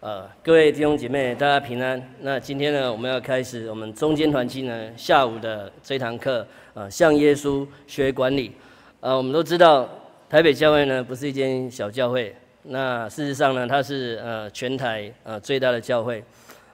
呃，各位弟兄姐妹，大家平安。那今天呢，我们要开始我们中间团契呢下午的这堂课，呃，向耶稣学管理。呃，我们都知道台北教会呢不是一间小教会，那事实上呢，它是呃全台呃最大的教会。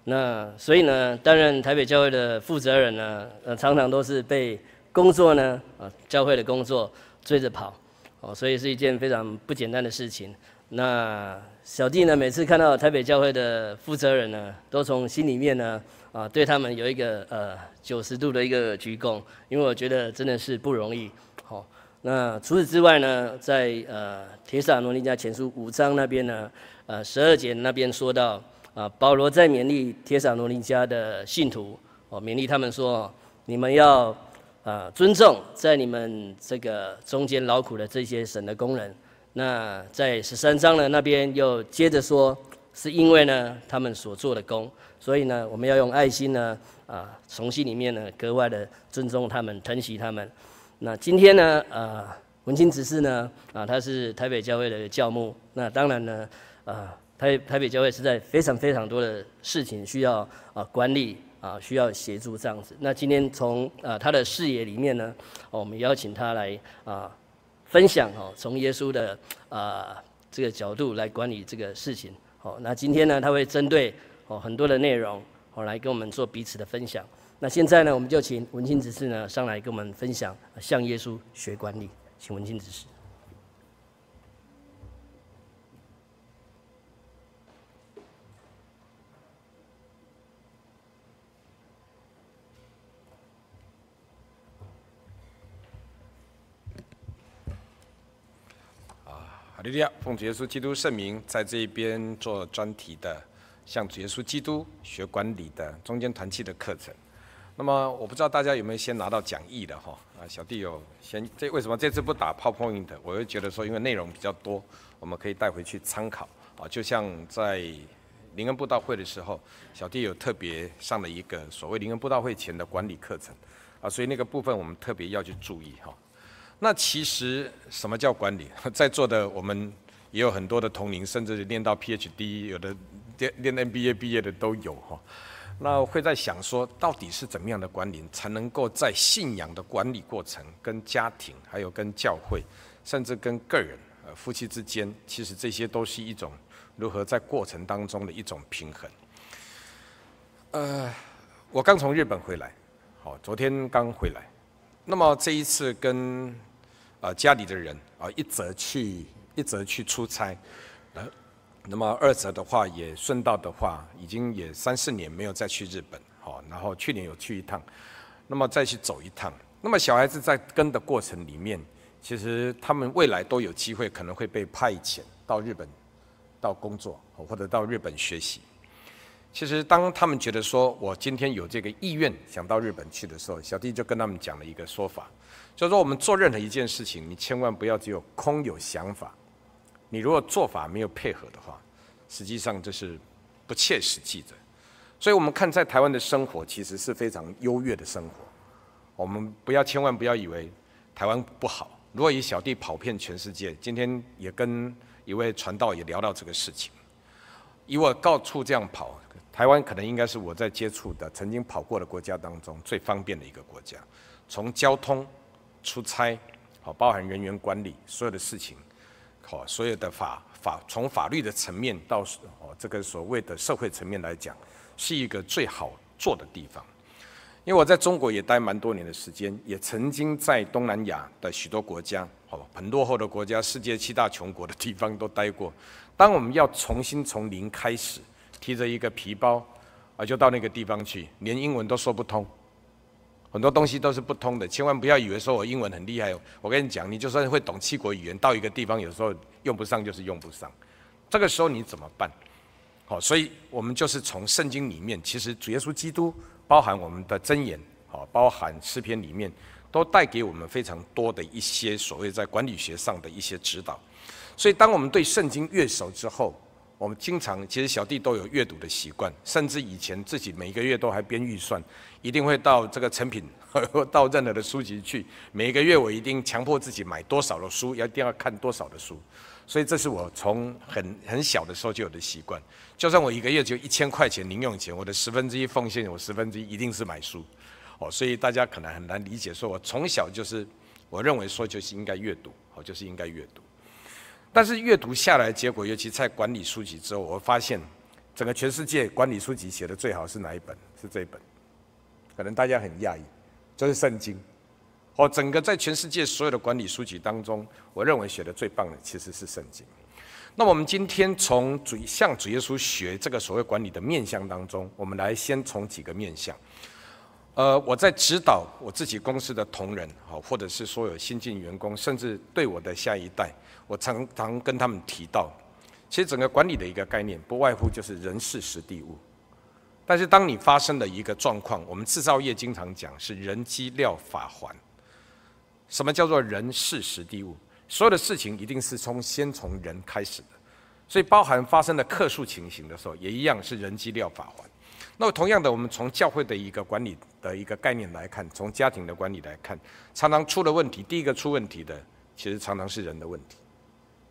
那所以呢，担任台北教会的负责人呢，呃，常常都是被工作呢，啊，教会的工作追着跑，哦，所以是一件非常不简单的事情。那小弟呢，每次看到台北教会的负责人呢，都从心里面呢，啊，对他们有一个呃九十度的一个鞠躬，因为我觉得真的是不容易。好，那除此之外呢，在呃《帖撒罗尼迦前书》五章那边呢，呃十二节那边说到，啊，保罗在勉励帖撒罗尼迦的信徒，哦，勉励他们说，你们要啊尊重在你们这个中间劳苦的这些神的工人。那在十三章呢，那边又接着说，是因为呢他们所做的工，所以呢我们要用爱心呢啊从心里面呢格外的尊重他们，疼惜他们。那今天呢啊文清执事呢啊他是台北教会的教牧，那当然呢啊台台北教会是在非常非常多的事情需要啊管理啊需要协助这样子。那今天从啊他的视野里面呢，我们邀请他来啊。分享哦，从耶稣的啊、呃、这个角度来管理这个事情。哦，那今天呢，他会针对哦很多的内容哦来跟我们做彼此的分享。那现在呢，我们就请文清执事呢上来跟我们分享，向耶稣学管理，请文清执事。哈利亚，奉主耶稣基督圣名，在这一边做专题的，向主耶稣基督学管理的中间团契的课程。那么我不知道大家有没有先拿到讲义的哈？啊，小弟有先。这为什么这次不打 PowerPoint？我会觉得说，因为内容比较多，我们可以带回去参考啊。就像在灵恩布道会的时候，小弟有特别上了一个所谓灵恩布道会前的管理课程啊，所以那个部分我们特别要去注意哈。那其实什么叫管理？在座的我们也有很多的同龄，甚至念到 PhD，有的念念 MBA 毕业的都有哈。那会在想说，到底是怎么样的管理，才能够在信仰的管理过程、跟家庭、还有跟教会，甚至跟个人、呃夫妻之间，其实这些都是一种如何在过程当中的一种平衡。呃，我刚从日本回来，好，昨天刚回来。那么这一次跟啊家里的人啊一则去一则去出差，呃，那么二则的话也顺道的话，已经也三四年没有再去日本，好，然后去年有去一趟，那么再去走一趟。那么小孩子在跟的过程里面，其实他们未来都有机会可能会被派遣到日本，到工作或者到日本学习。其实，当他们觉得说我今天有这个意愿想到日本去的时候，小弟就跟他们讲了一个说法，就是说我们做任何一件事情，你千万不要只有空有想法，你如果做法没有配合的话，实际上这是不切实际的。所以，我们看在台湾的生活其实是非常优越的生活。我们不要千万不要以为台湾不好。如果以小弟跑遍全世界，今天也跟一位传道也聊到这个事情，以我到处这样跑。台湾可能应该是我在接触的、曾经跑过的国家当中最方便的一个国家，从交通、出差，好，包含人员管理，所有的事情，好，所有的法法从法律的层面到哦这个所谓的社会层面来讲，是一个最好做的地方。因为我在中国也待蛮多年的时间，也曾经在东南亚的许多国家，好，很落后的国家，世界七大穷国的地方都待过。当我们要重新从零开始。提着一个皮包，啊，就到那个地方去，连英文都说不通，很多东西都是不通的。千万不要以为说我英文很厉害，我跟你讲，你就算会懂七国语言，到一个地方有时候用不上就是用不上。这个时候你怎么办？好，所以我们就是从圣经里面，其实主耶稣基督包含我们的箴言，好，包含诗篇里面，都带给我们非常多的一些所谓在管理学上的一些指导。所以当我们对圣经越熟之后，我们经常，其实小弟都有阅读的习惯，甚至以前自己每个月都还编预算，一定会到这个成品，到任何的书籍去，每个月我一定强迫自己买多少的书，要一定要看多少的书。所以这是我从很很小的时候就有的习惯。就算我一个月就一千块钱零用钱，我的十分之一奉献，我十分之一一定是买书。哦，所以大家可能很难理解，说我从小就是我认为说就是应该阅读，哦，就是应该阅读。但是阅读下来，结果尤其在管理书籍之后，我发现整个全世界管理书籍写的最好是哪一本？是这一本。可能大家很讶异，就是圣经。哦，整个在全世界所有的管理书籍当中，我认为写的最棒的其实是圣经。那我们今天从主向主耶稣学这个所谓管理的面向当中，我们来先从几个面向。呃，我在指导我自己公司的同仁，好，或者是所有新进员工，甚至对我的下一代，我常常跟他们提到，其实整个管理的一个概念，不外乎就是人事时地物。但是当你发生了一个状况，我们制造业经常讲是人机料法环。什么叫做人事时地物？所有的事情一定是从先从人开始的，所以包含发生的客诉情形的时候，也一样是人机料法环。那么同样的，我们从教会的一个管理的一个概念来看，从家庭的管理来看，常常出了问题，第一个出问题的，其实常常是人的问题，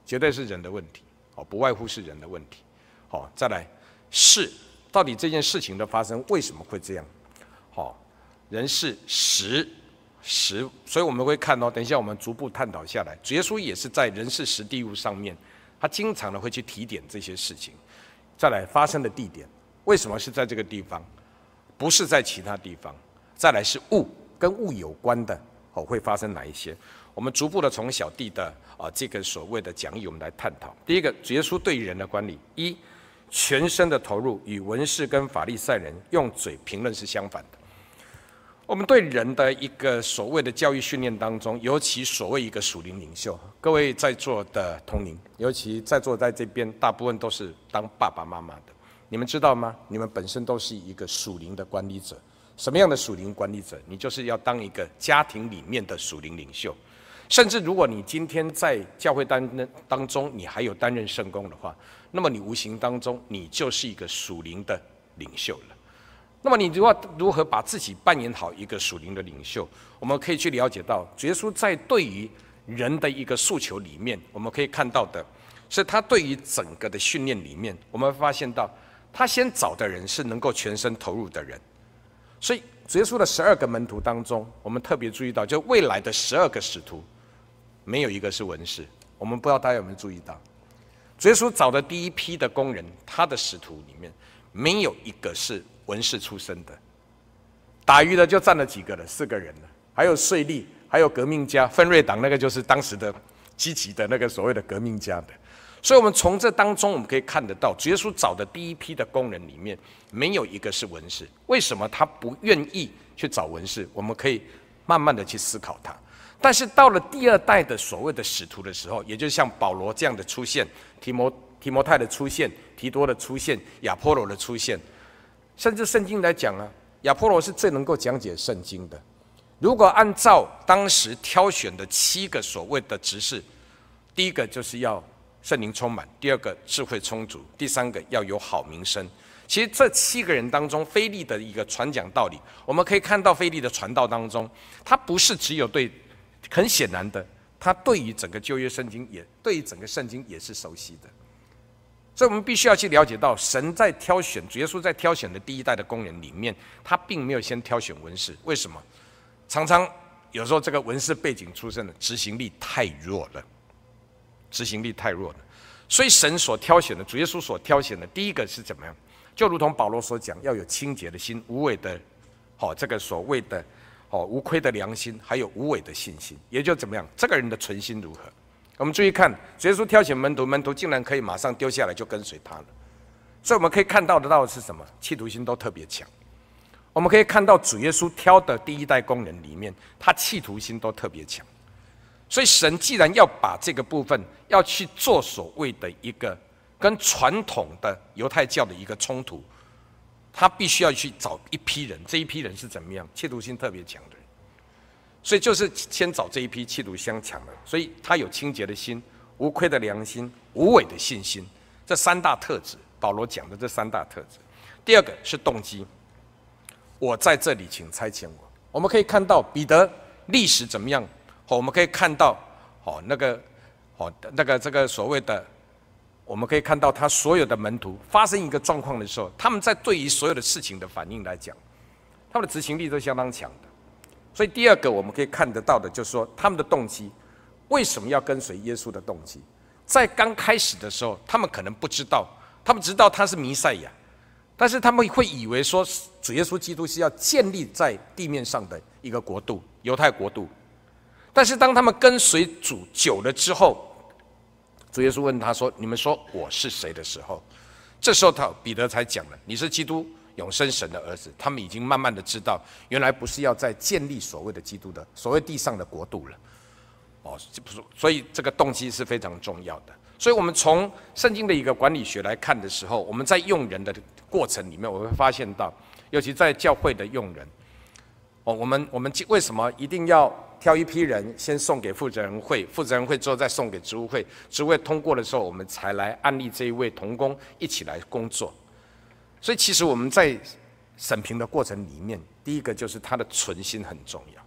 绝对是人的问题，哦，不外乎是人的问题。好，再来事，到底这件事情的发生为什么会这样？好，人事时。时，所以我们会看到，等一下我们逐步探讨下来，主耶稣也是在人事时地物上面，他经常的会去提点这些事情。再来发生的地点，为什么是在这个地方，不是在其他地方？再来是物，跟物有关的哦，会发生哪一些？我们逐步的从小弟的啊这个所谓的讲义，我们来探讨。第一个，主耶稣对人的管理，一全身的投入，与文士跟法利赛人用嘴评论是相反的。我们对人的一个所谓的教育训练当中，尤其所谓一个属灵领袖，各位在座的同龄，尤其在座在这边，大部分都是当爸爸妈妈的，你们知道吗？你们本身都是一个属灵的管理者。什么样的属灵管理者？你就是要当一个家庭里面的属灵领袖。甚至如果你今天在教会当当中，你还有担任圣工的话，那么你无形当中，你就是一个属灵的领袖了。那么你如果如何把自己扮演好一个属灵的领袖？我们可以去了解到，耶稣在对于人的一个诉求里面，我们可以看到的是他对于整个的训练里面，我们发现到他先找的人是能够全身投入的人。所以耶稣的十二个门徒当中，我们特别注意到，就未来的十二个使徒，没有一个是文士。我们不知道大家有没有注意到，主耶稣找的第一批的工人，他的使徒里面没有一个是。文士出身的，打鱼的就占了几个了，四个人了，还有税吏，还有革命家，分瑞党那个就是当时的积极的那个所谓的革命家的，所以，我们从这当中我们可以看得到，主耶稣找的第一批的工人里面，没有一个是文士。为什么他不愿意去找文士？我们可以慢慢的去思考他。但是到了第二代的所谓的使徒的时候，也就是像保罗这样的出现，提摩提摩太的出现，提多的出现，亚波罗的出现。甚至圣经来讲啊，亚波罗是最能够讲解圣经的。如果按照当时挑选的七个所谓的执事，第一个就是要圣灵充满，第二个智慧充足，第三个要有好名声。其实这七个人当中，腓利的一个传讲道理，我们可以看到腓利的传道当中，他不是只有对，很显然的，他对于整个旧约圣经也对于整个圣经也是熟悉的。所以，我们必须要去了解到，神在挑选主耶稣在挑选的第一代的工人里面，他并没有先挑选文士。为什么？常常有时候这个文士背景出身的执行力太弱了，执行力太弱了。所以，神所挑选的主耶稣所挑选的第一个是怎么样？就如同保罗所讲，要有清洁的心、无伪的，好这个所谓的哦无亏的良心，还有无伪的信心，也就怎么样？这个人的存心如何？我们注意看，主耶稣挑选门徒，门徒竟然可以马上丢下来就跟随他了。所以我们可以看到得到的是什么？企图心都特别强。我们可以看到主耶稣挑的第一代工人里面，他企图心都特别强。所以神既然要把这个部分要去做所谓的一个跟传统的犹太教的一个冲突，他必须要去找一批人，这一批人是怎么样？企图心特别强的人。所以就是先找这一批企图相强的，所以他有清洁的心、无愧的良心、无伪的信心，这三大特质，保罗讲的这三大特质。第二个是动机，我在这里，请差遣我。我们可以看到彼得历史怎么样？哦，我们可以看到，哦，那个哦，那个这个所谓的，我们可以看到他所有的门徒发生一个状况的时候，他们在对于所有的事情的反应来讲，他们的执行力都相当强的。所以第二个我们可以看得到的，就是说他们的动机，为什么要跟随耶稣的动机，在刚开始的时候，他们可能不知道，他们知道他是弥赛亚，但是他们会以为说主耶稣基督是要建立在地面上的一个国度，犹太国度。但是当他们跟随主久了之后，主耶稣问他说：“你们说我是谁的时候？”这时候他彼得才讲了：“你是基督。”永生神的儿子，他们已经慢慢的知道，原来不是要在建立所谓的基督的所谓地上的国度了，哦，所以这个动机是非常重要的。所以，我们从圣经的一个管理学来看的时候，我们在用人的过程里面，我会发现到，尤其在教会的用人，哦，我们我们为什么一定要挑一批人先送给负责人会，负责人会之后再送给职务会，职务会通过的时候，我们才来安立这一位同工一起来工作。所以，其实我们在审评的过程里面，第一个就是他的存心很重要。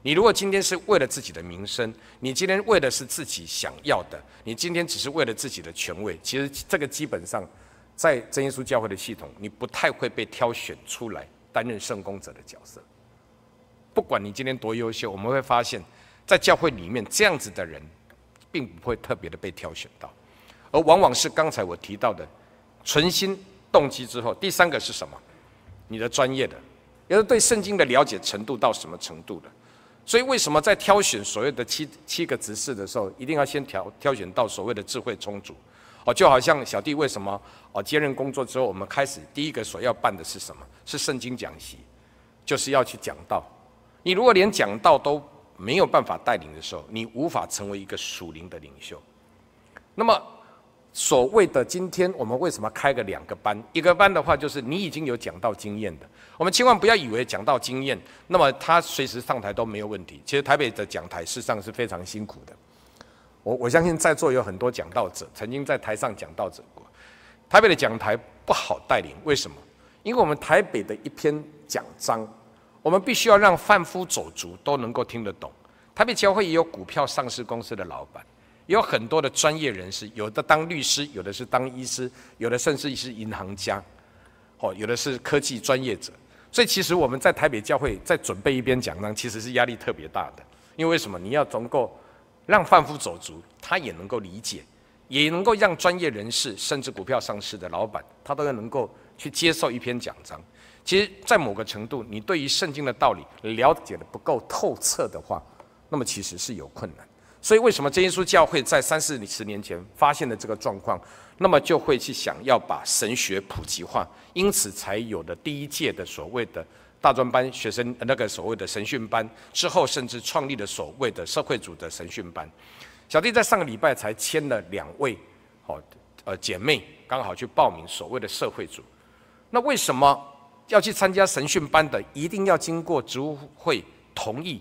你如果今天是为了自己的名声，你今天为的是自己想要的，你今天只是为了自己的权位，其实这个基本上在真耶稣教会的系统，你不太会被挑选出来担任圣工者的角色。不管你今天多优秀，我们会发现，在教会里面这样子的人，并不会特别的被挑选到，而往往是刚才我提到的存心。动机之后，第三个是什么？你的专业的，也是对圣经的了解程度到什么程度的。所以为什么在挑选所谓的七七个执事的时候，一定要先挑挑选到所谓的智慧充足？哦，就好像小弟为什么哦接任工作之后，我们开始第一个所要办的是什么？是圣经讲习，就是要去讲道。你如果连讲道都没有办法带领的时候，你无法成为一个属灵的领袖。那么。所谓的今天我们为什么开个两个班？一个班的话，就是你已经有讲道经验的。我们千万不要以为讲道经验，那么他随时上台都没有问题。其实台北的讲台事实上是非常辛苦的。我我相信在座有很多讲道者曾经在台上讲道者过。台北的讲台不好带领，为什么？因为我们台北的一篇讲章，我们必须要让贩夫走卒都能够听得懂。台北教会也有股票上市公司的老板。也有很多的专业人士，有的当律师，有的是当医师，有的甚至是银行家，哦，有的是科技专业者。所以其实我们在台北教会在准备一篇讲章，其实是压力特别大的。因为为什么？你要能够让贩夫走卒，他也能够理解，也能够让专业人士，甚至股票上市的老板，他都要能够去接受一篇讲章。其实，在某个程度，你对于圣经的道理了解得不够透彻的话，那么其实是有困难。所以，为什么真耶稣教会在三四十年前发现了这个状况，那么就会去想要把神学普及化，因此才有了第一届的所谓的大专班学生那个所谓的神训班，之后甚至创立了所谓的社会组的神训班。小弟在上个礼拜才签了两位，好，呃，姐妹刚好去报名所谓的社会组。那为什么要去参加神训班的，一定要经过职务会同意，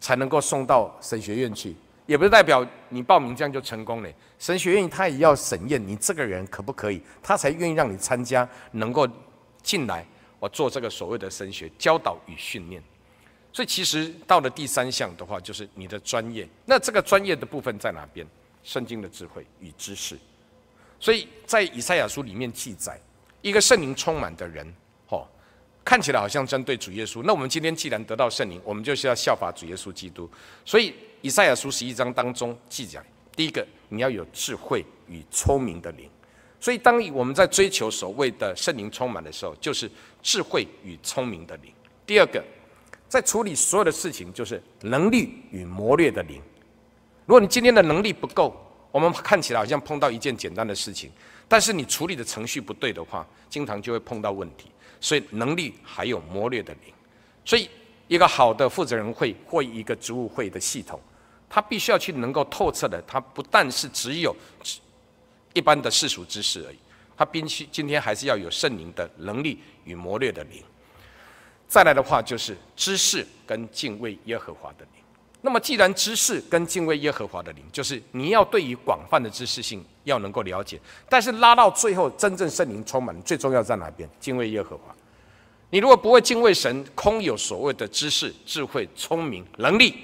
才能够送到神学院去？也不是代表你报名这样就成功了。神学院他也要审验你这个人可不可以，他才愿意让你参加，能够进来我做这个所谓的神学教导与训练。所以其实到了第三项的话，就是你的专业。那这个专业的部分在哪边？圣经的智慧与知识。所以在以赛亚书里面记载，一个圣灵充满的人，看起来好像针对主耶稣。那我们今天既然得到圣灵，我们就是要效法主耶稣基督。所以。以赛亚书十一章当中记载，第一个你要有智慧与聪明的灵，所以当我们在追求所谓的圣灵充满的时候，就是智慧与聪明的灵。第二个，在处理所有的事情，就是能力与谋略的灵。如果你今天的能力不够，我们看起来好像碰到一件简单的事情，但是你处理的程序不对的话，经常就会碰到问题。所以能力还有谋略的灵，所以一个好的负责人会或一个职务会的系统。他必须要去能够透彻的，他不但是只有一般的世俗知识而已，他必须今天还是要有圣灵的能力与谋略的灵。再来的话就是知识跟敬畏耶和华的灵。那么既然知识跟敬畏耶和华的灵，就是你要对于广泛的知识性要能够了解，但是拉到最后真正圣灵充满，最重要在哪边？敬畏耶和华。你如果不会敬畏神，空有所谓的知识、智慧、聪明、能力。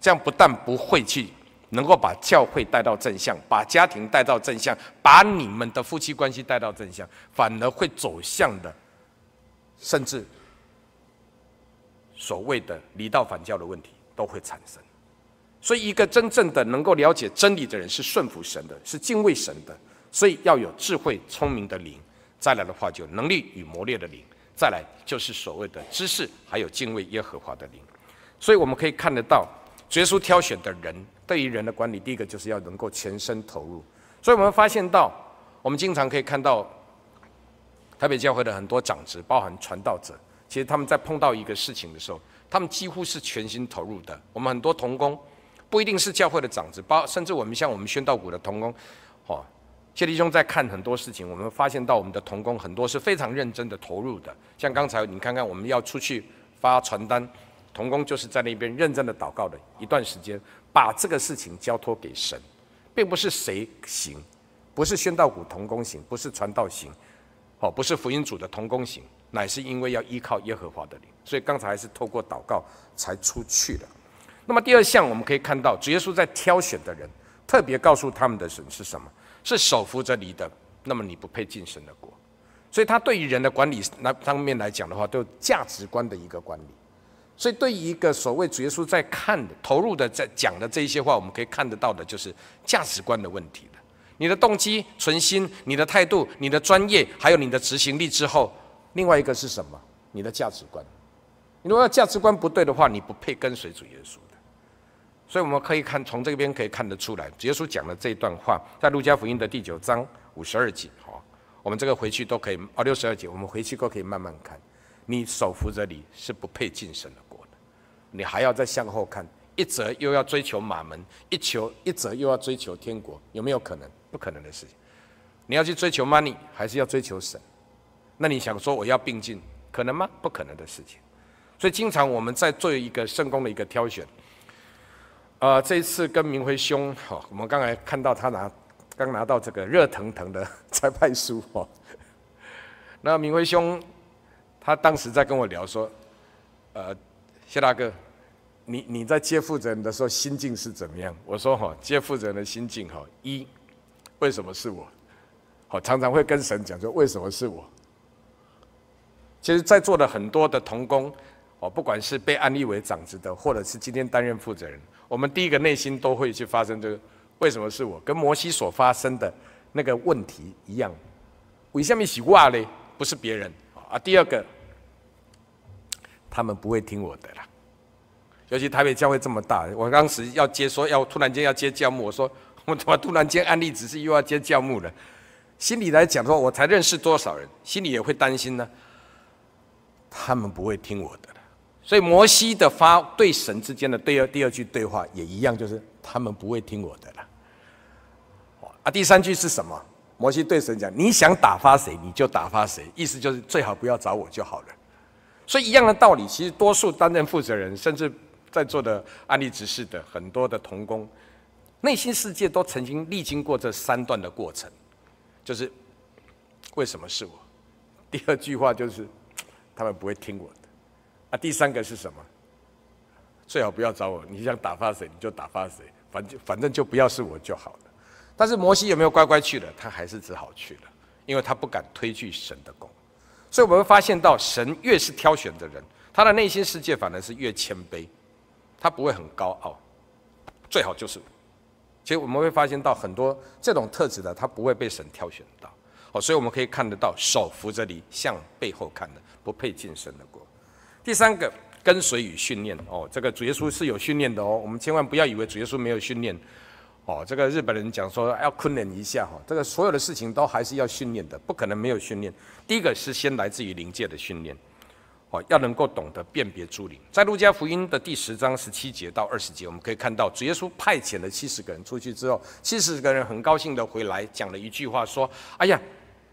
这样不但不会去能够把教会带到正向，把家庭带到正向，把你们的夫妻关系带到正向，反而会走向的，甚至所谓的离道反教的问题都会产生。所以，一个真正的能够了解真理的人，是顺服神的，是敬畏神的。所以要有智慧、聪明的灵。再来的话，就能力与磨练的灵。再来就是所谓的知识，还有敬畏耶和华的灵。所以我们可以看得到，耶稣挑选的人，对于人的管理，第一个就是要能够全身投入。所以我们发现到，我们经常可以看到台北教会的很多长职，包含传道者，其实他们在碰到一个事情的时候，他们几乎是全心投入的。我们很多同工。不一定是教会的长子，包甚至我们像我们宣道谷的同工，哦，谢弟兄在看很多事情，我们发现到我们的同工很多是非常认真的投入的。像刚才你看看，我们要出去发传单，同工就是在那边认真的祷告的一段时间，把这个事情交托给神，并不是谁行，不是宣道谷同工行，不是传道行，哦，不是福音组的同工行，乃是因为要依靠耶和华的灵，所以刚才还是透过祷告才出去的。那么第二项，我们可以看到，主耶稣在挑选的人，特别告诉他们的神是什么？是手扶着你的，那么你不配进神的国。所以他对于人的管理那方面来讲的话，都有价值观的一个管理。所以对于一个所谓主耶稣在看的、投入的、在讲的这一些话，我们可以看得到的，就是价值观的问题了。你的动机、存心、你的态度、你的专业，还有你的执行力之后，另外一个是什么？你的价值观。你如果价值观不对的话，你不配跟随主耶稣的。所以我们可以看从这边可以看得出来，耶稣讲的这一段话，在路加福音的第九章五十二节，好，我们这个回去都可以，哦，六十二节，我们回去都可以慢慢看。你手扶着你是不配进神的国的，你还要再向后看，一则又要追求马门，一求一则又要追求天国，有没有可能？不可能的事情。你要去追求 money，还是要追求神？那你想说我要并进，可能吗？不可能的事情。所以经常我们在做一个圣工的一个挑选。呃，这一次跟明辉兄，哈，我们刚才看到他拿，刚拿到这个热腾腾的差派书，哈。那明辉兄，他当时在跟我聊说，呃，谢大哥，你你在接负责人的时候心境是怎么样？我说哈，接负责人的心境哈，一，为什么是我？好，常常会跟神讲说，为什么是我？其实，在座的很多的同工，哦，不管是被安立为长子的，或者是今天担任负责人。我们第一个内心都会去发生这个，为什么是我？跟摩西所发生的那个问题一样，为什么是我嘞？不是别人啊。第二个，他们不会听我的啦。尤其台北教会这么大，我当时要接说要突然间要接教牧，我说 我怎么突然间安利只是又要接教牧了？心里来讲说，我才认识多少人，心里也会担心呢。他们不会听我的。所以摩西的发对神之间的第二第二句对话也一样，就是他们不会听我的了。啊，第三句是什么？摩西对神讲：“你想打发谁，你就打发谁。”意思就是最好不要找我就好了。所以一样的道理，其实多数担任负责人，甚至在座的安立执事的很多的同工，内心世界都曾经历经过这三段的过程，就是为什么是我？第二句话就是他们不会听我的。啊，第三个是什么？最好不要找我。你想打发谁，你就打发谁，反正反正就不要是我就好了。但是摩西有没有乖乖去了？他还是只好去了，因为他不敢推拒神的功。所以我们会发现到，神越是挑选的人，他的内心世界反而是越谦卑，他不会很高傲。最好就是，其实我们会发现到很多这种特质的，他不会被神挑选到。哦，所以我们可以看得到，手扶着你向背后看的，不配进神的国。第三个跟随与训练哦，这个主耶稣是有训练的哦，我们千万不要以为主耶稣没有训练哦。这个日本人讲说要训练一下哈，这个所有的事情都还是要训练的，不可能没有训练。第一个是先来自于灵界的训练哦，要能够懂得辨别诸灵。在路加福音的第十章十七节到二十节，我们可以看到主耶稣派遣了七十个人出去之后，七十个人很高兴的回来，讲了一句话说：“哎呀。”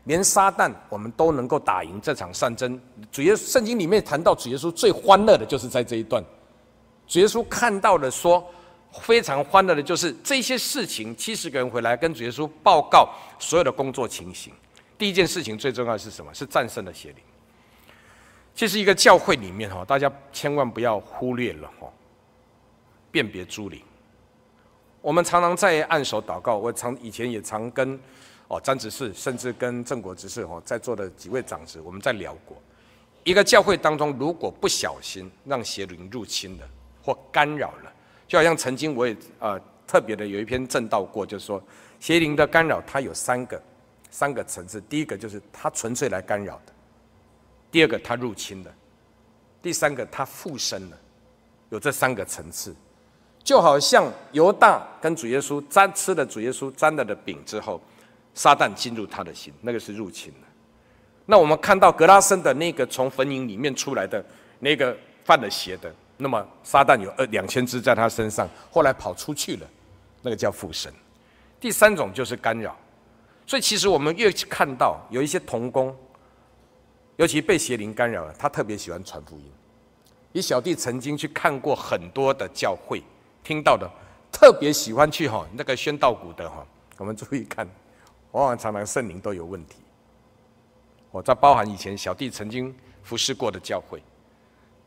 连撒旦，我们都能够打赢这场战争。主耶稣圣经里面谈到主耶稣最欢乐的就是在这一段。主耶稣看到了说，非常欢乐的就是这些事情。七十个人回来跟主耶稣报告所有的工作情形。第一件事情最重要的是什么？是战胜了邪灵。这是一个教会里面哈，大家千万不要忽略了哈，辨别诸灵。我们常常在按手祷告，我常以前也常跟哦詹执事，甚至跟郑国执事哦在座的几位长执，我们在聊过，一个教会当中如果不小心让邪灵入侵了或干扰了，就好像曾经我也呃特别的有一篇证道过，就是说邪灵的干扰它有三个三个层次，第一个就是它纯粹来干扰的，第二个它入侵了，第三个它附身了，有这三个层次。就好像犹大跟主耶稣沾吃了主耶稣沾了的饼之后，撒旦进入他的心，那个是入侵了。那我们看到格拉森的那个从坟塋里面出来的那个犯了邪的，那么撒旦有二两千只在他身上，后来跑出去了，那个叫附身。第三种就是干扰。所以其实我们越看到有一些童工，尤其被邪灵干扰了，他特别喜欢传福音。以小弟曾经去看过很多的教会。听到的特别喜欢去哈那个宣道谷的哈，我们注意看，往往常常圣灵都有问题。我在包含以前小弟曾经服侍过的教会，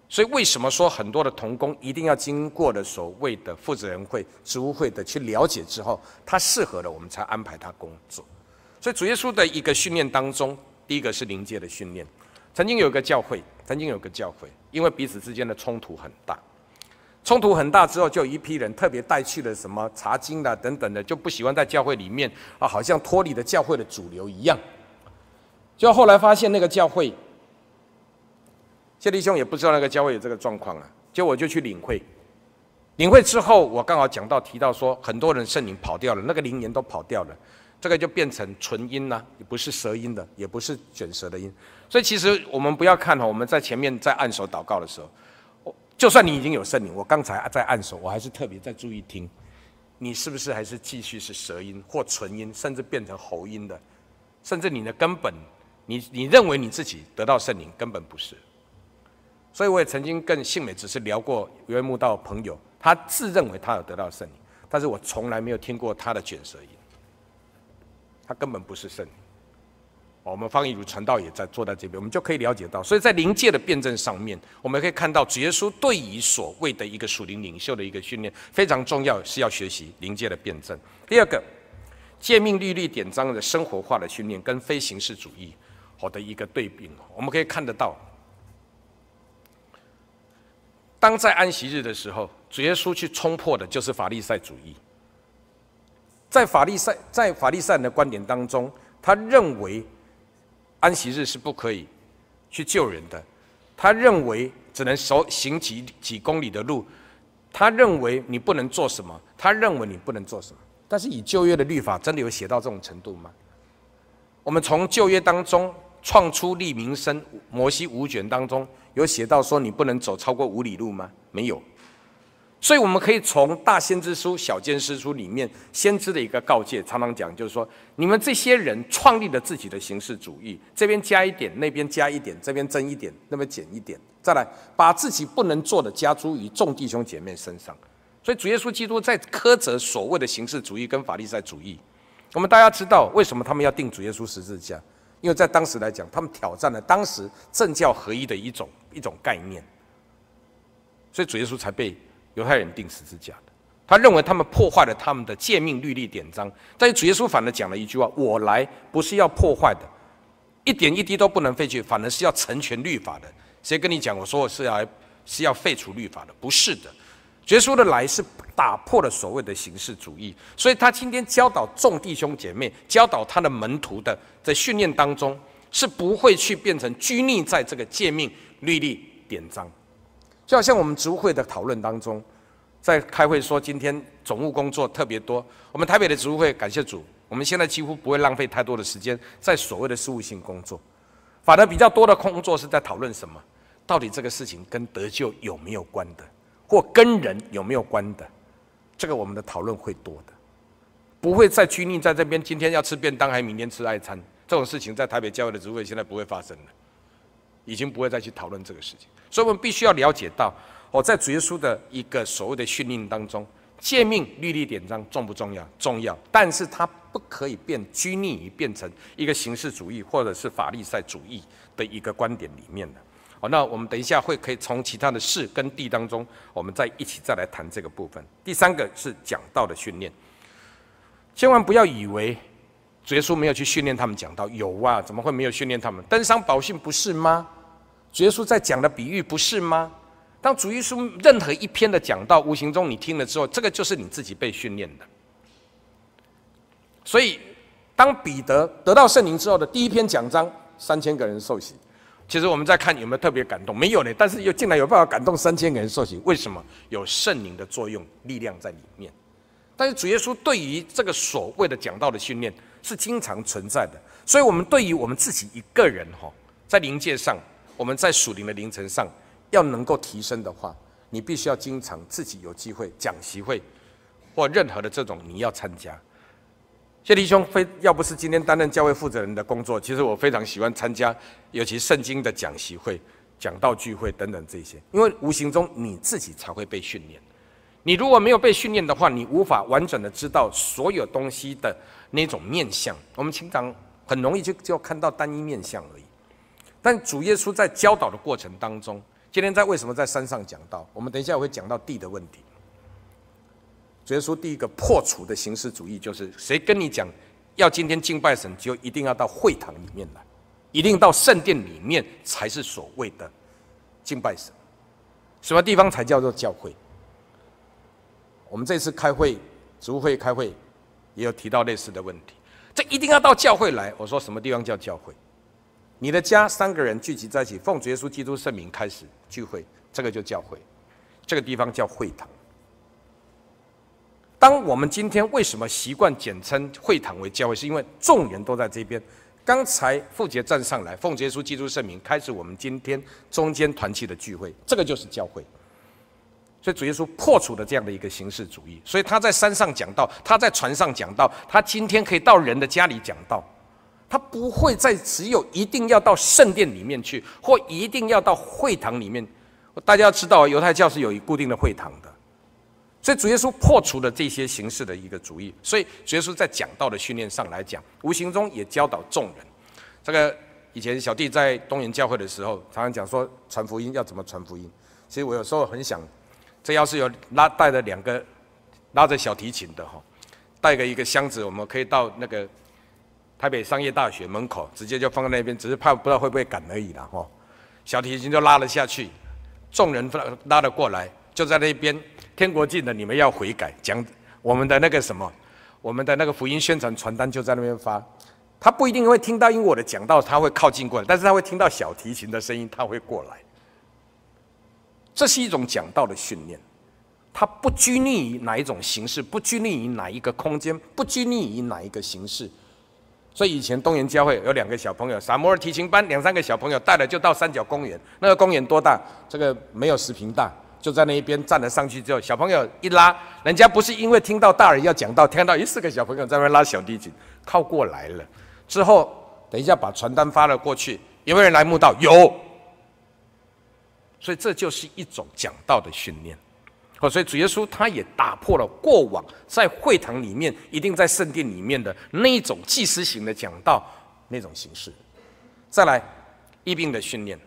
所以为什么说很多的童工一定要经过了所谓的负责人会、职务会的去了解之后，他适合了，我们才安排他工作。所以主耶稣的一个训练当中，第一个是灵界的训练。曾经有一个教会，曾经有个教会，因为彼此之间的冲突很大。冲突很大之后，就有一批人特别带去了什么查经的等等的，就不喜欢在教会里面啊，好像脱离了教会的主流一样。就后来发现那个教会，谢弟兄也不知道那个教会有这个状况啊。就我就去领会，领会之后，我刚好讲到提到说，很多人圣灵跑掉了，那个灵言都跑掉了，这个就变成纯音呐，也不是舌音的，也不是卷舌的音。所以其实我们不要看哈，我们在前面在按手祷告的时候。就算你已经有圣灵，我刚才在按手，我还是特别在注意听，你是不是还是继续是舌音或唇音，甚至变成喉音的，甚至你的根本，你你认为你自己得到圣灵，根本不是。所以我也曾经跟信美只是聊过一位慕道朋友，他自认为他有得到圣灵，但是我从来没有听过他的卷舌音，他根本不是圣灵。我们方以如传道也在坐在这边，我们就可以了解到，所以在灵界的辩证上面，我们可以看到主耶稣对于所谓的一个属灵领袖的一个训练非常重要，是要学习灵界的辩证。第二个，诫命律例典章的生活化的训练跟非形式主义好的一个对比，我们可以看得到，当在安息日的时候，主耶稣去冲破的就是法利赛主义，在法利赛在法利赛人的观点当中，他认为。安息日是不可以去救人的，他认为只能走行几几公里的路，他认为你不能做什么，他认为你不能做什么。但是以旧约的律法，真的有写到这种程度吗？我们从旧约当中创出利民生摩西五卷当中有写到说你不能走超过五里路吗？没有。所以我们可以从大先知书、小先知书里面先知的一个告诫，常常讲，就是说，你们这些人创立了自己的形式主义，这边加一点，那边加一点，这边增一点，那边减一点，再来把自己不能做的加诸于众弟兄姐妹身上。所以主耶稣基督在苛责所谓的形式主义跟法利赛主义。我们大家知道为什么他们要钉主耶稣十字架？因为在当时来讲，他们挑战了当时政教合一的一种一种概念，所以主耶稣才被。犹太人钉十字架的，他认为他们破坏了他们的诫命律例典章。但是主耶稣反而讲了一句话：“我来不是要破坏的，一点一滴都不能废去，反而是要成全律法的。”谁跟你讲？我说我是来是要废除律法的？不是的，耶稣的来是打破了所谓的形式主义。所以他今天教导众弟兄姐妹，教导他的门徒的，在训练当中是不会去变成拘泥在这个诫命律例典章。就好像我们职务会的讨论当中，在开会说今天总务工作特别多，我们台北的职务会感谢主，我们现在几乎不会浪费太多的时间在所谓的事务性工作，反而比较多的工作是在讨论什么？到底这个事情跟得救有没有关的，或跟人有没有关的？这个我们的讨论会多的，不会再拘泥在这边。今天要吃便当，还明天吃爱餐？这种事情在台北教会的职务会现在不会发生了。已经不会再去讨论这个事情，所以我们必须要了解到，哦，在主耶稣的一个所谓的训练当中，诫命律例典章重不重要？重要，但是它不可以变拘泥于变成一个形式主义或者是法利赛主义的一个观点里面的。好，那我们等一下会可以从其他的事跟地当中，我们再一起再来谈这个部分。第三个是讲道的训练，千万不要以为主耶稣没有去训练他们讲道，有啊，怎么会没有训练他们？登山宝训不是吗？主耶稣在讲的比喻不是吗？当主耶稣任何一篇的讲道，无形中你听了之后，这个就是你自己被训练的。所以，当彼得得到圣灵之后的第一篇讲章，三千个人受洗。其实我们在看有没有特别感动，没有呢。但是又竟然有办法感动三千个人受洗，为什么？有圣灵的作用、力量在里面。但是主耶稣对于这个所谓的讲道的训练是经常存在的。所以，我们对于我们自己一个人哈，在灵界上，我们在属灵的凌晨上要能够提升的话，你必须要经常自己有机会讲习会或任何的这种你要参加。谢弟兄，非要不是今天担任教会负责人的工作，其实我非常喜欢参加，尤其圣经的讲习会、讲道聚会等等这些，因为无形中你自己才会被训练。你如果没有被训练的话，你无法完整的知道所有东西的那种面相。我们经常很容易就就看到单一面相而已。但主耶稣在教导的过程当中，今天在为什么在山上讲到？我们等一下会讲到地的问题。主耶稣第一个破除的形式主义，就是谁跟你讲要今天敬拜神，就一定要到会堂里面来，一定到圣殿里面才是所谓的敬拜神。什么地方才叫做教会？我们这次开会，主会开会，也有提到类似的问题。这一定要到教会来。我说什么地方叫教会？你的家三个人聚集在一起，奉主耶稣基督圣名开始聚会，这个就教会。这个地方叫会堂。当我们今天为什么习惯简称会堂为教会？是因为众人都在这边。刚才傅杰站上来，奉耶稣基督圣名开始我们今天中间团契的聚会，这个就是教会。所以主耶稣破除了这样的一个形式主义，所以他在山上讲道，他在船上讲道，他今天可以到人的家里讲道，他不会再只有一定要到圣殿里面去，或一定要到会堂里面。大家要知道，犹太教是有一固定的会堂的。所以主耶稣破除了这些形式的一个主义，所以主耶稣在讲道的训练上来讲，无形中也教导众人。这个以前小弟在东园教会的时候，常常讲说传福音要怎么传福音。其实我有时候很想，这要是有拉带着两个拉着小提琴的哈，带个一个箱子，我们可以到那个台北商业大学门口，直接就放在那边，只是怕不知道会不会赶而已啦哈。小提琴就拉了下去，众人拉拉了过来，就在那边。天国近了，你们要悔改。讲我们的那个什么，我们的那个福音宣传传单就在那边发。他不一定会听到，因为我的讲道他会靠近过来，但是他会听到小提琴的声音，他会过来。这是一种讲道的训练，他不拘泥于哪一种形式，不拘泥于哪一个空间，不拘泥于哪一个形式。所以以前东园教会有两个小朋友，萨摩尔提琴班两三个小朋友带了就到三角公园，那个公园多大？这个没有十坪大。就在那一边站了上去之后，小朋友一拉，人家不是因为听到大人要讲道，听到一四个小朋友在那拉小提琴，靠过来了。之后等一下把传单发了过去，有没有人来慕道？有。所以这就是一种讲道的训练。所以主耶稣他也打破了过往在会堂里面一定在圣殿里面的那一种祭司型的讲道那种形式。再来，疫病的训练。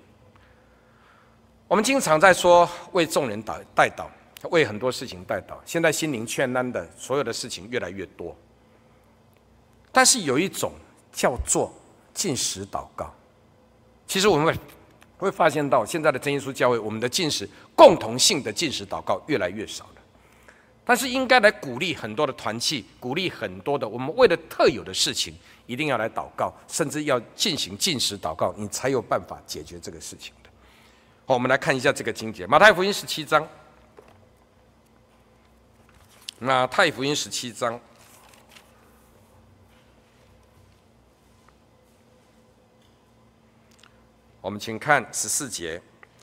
我们经常在说为众人祷代祷，为很多事情代祷。现在心灵劝安的所有的事情越来越多，但是有一种叫做禁食祷告。其实我们会发现到现在的真耶稣教会，我们的禁食共同性的禁食祷告越来越少了。但是应该来鼓励很多的团契，鼓励很多的我们为了特有的事情，一定要来祷告，甚至要进行禁食祷告，你才有办法解决这个事情的。好，我们来看一下这个经节，《马太福音》十七章，《马太福音》十七章，我们请看十四节。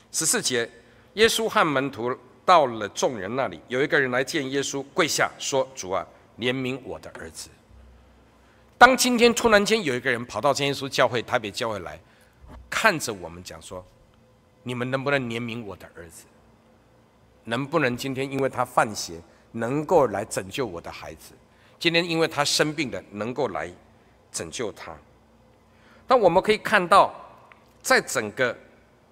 十四节，耶稣和门徒到了众人那里，有一个人来见耶稣，跪下说：“主啊，怜悯我的儿子。”当今天突然间有一个人跑到真耶稣教会、台北教会来，看着我们讲说。你们能不能怜悯我的儿子？能不能今天因为他犯邪，能够来拯救我的孩子？今天因为他生病的，能够来拯救他？但我们可以看到，在整个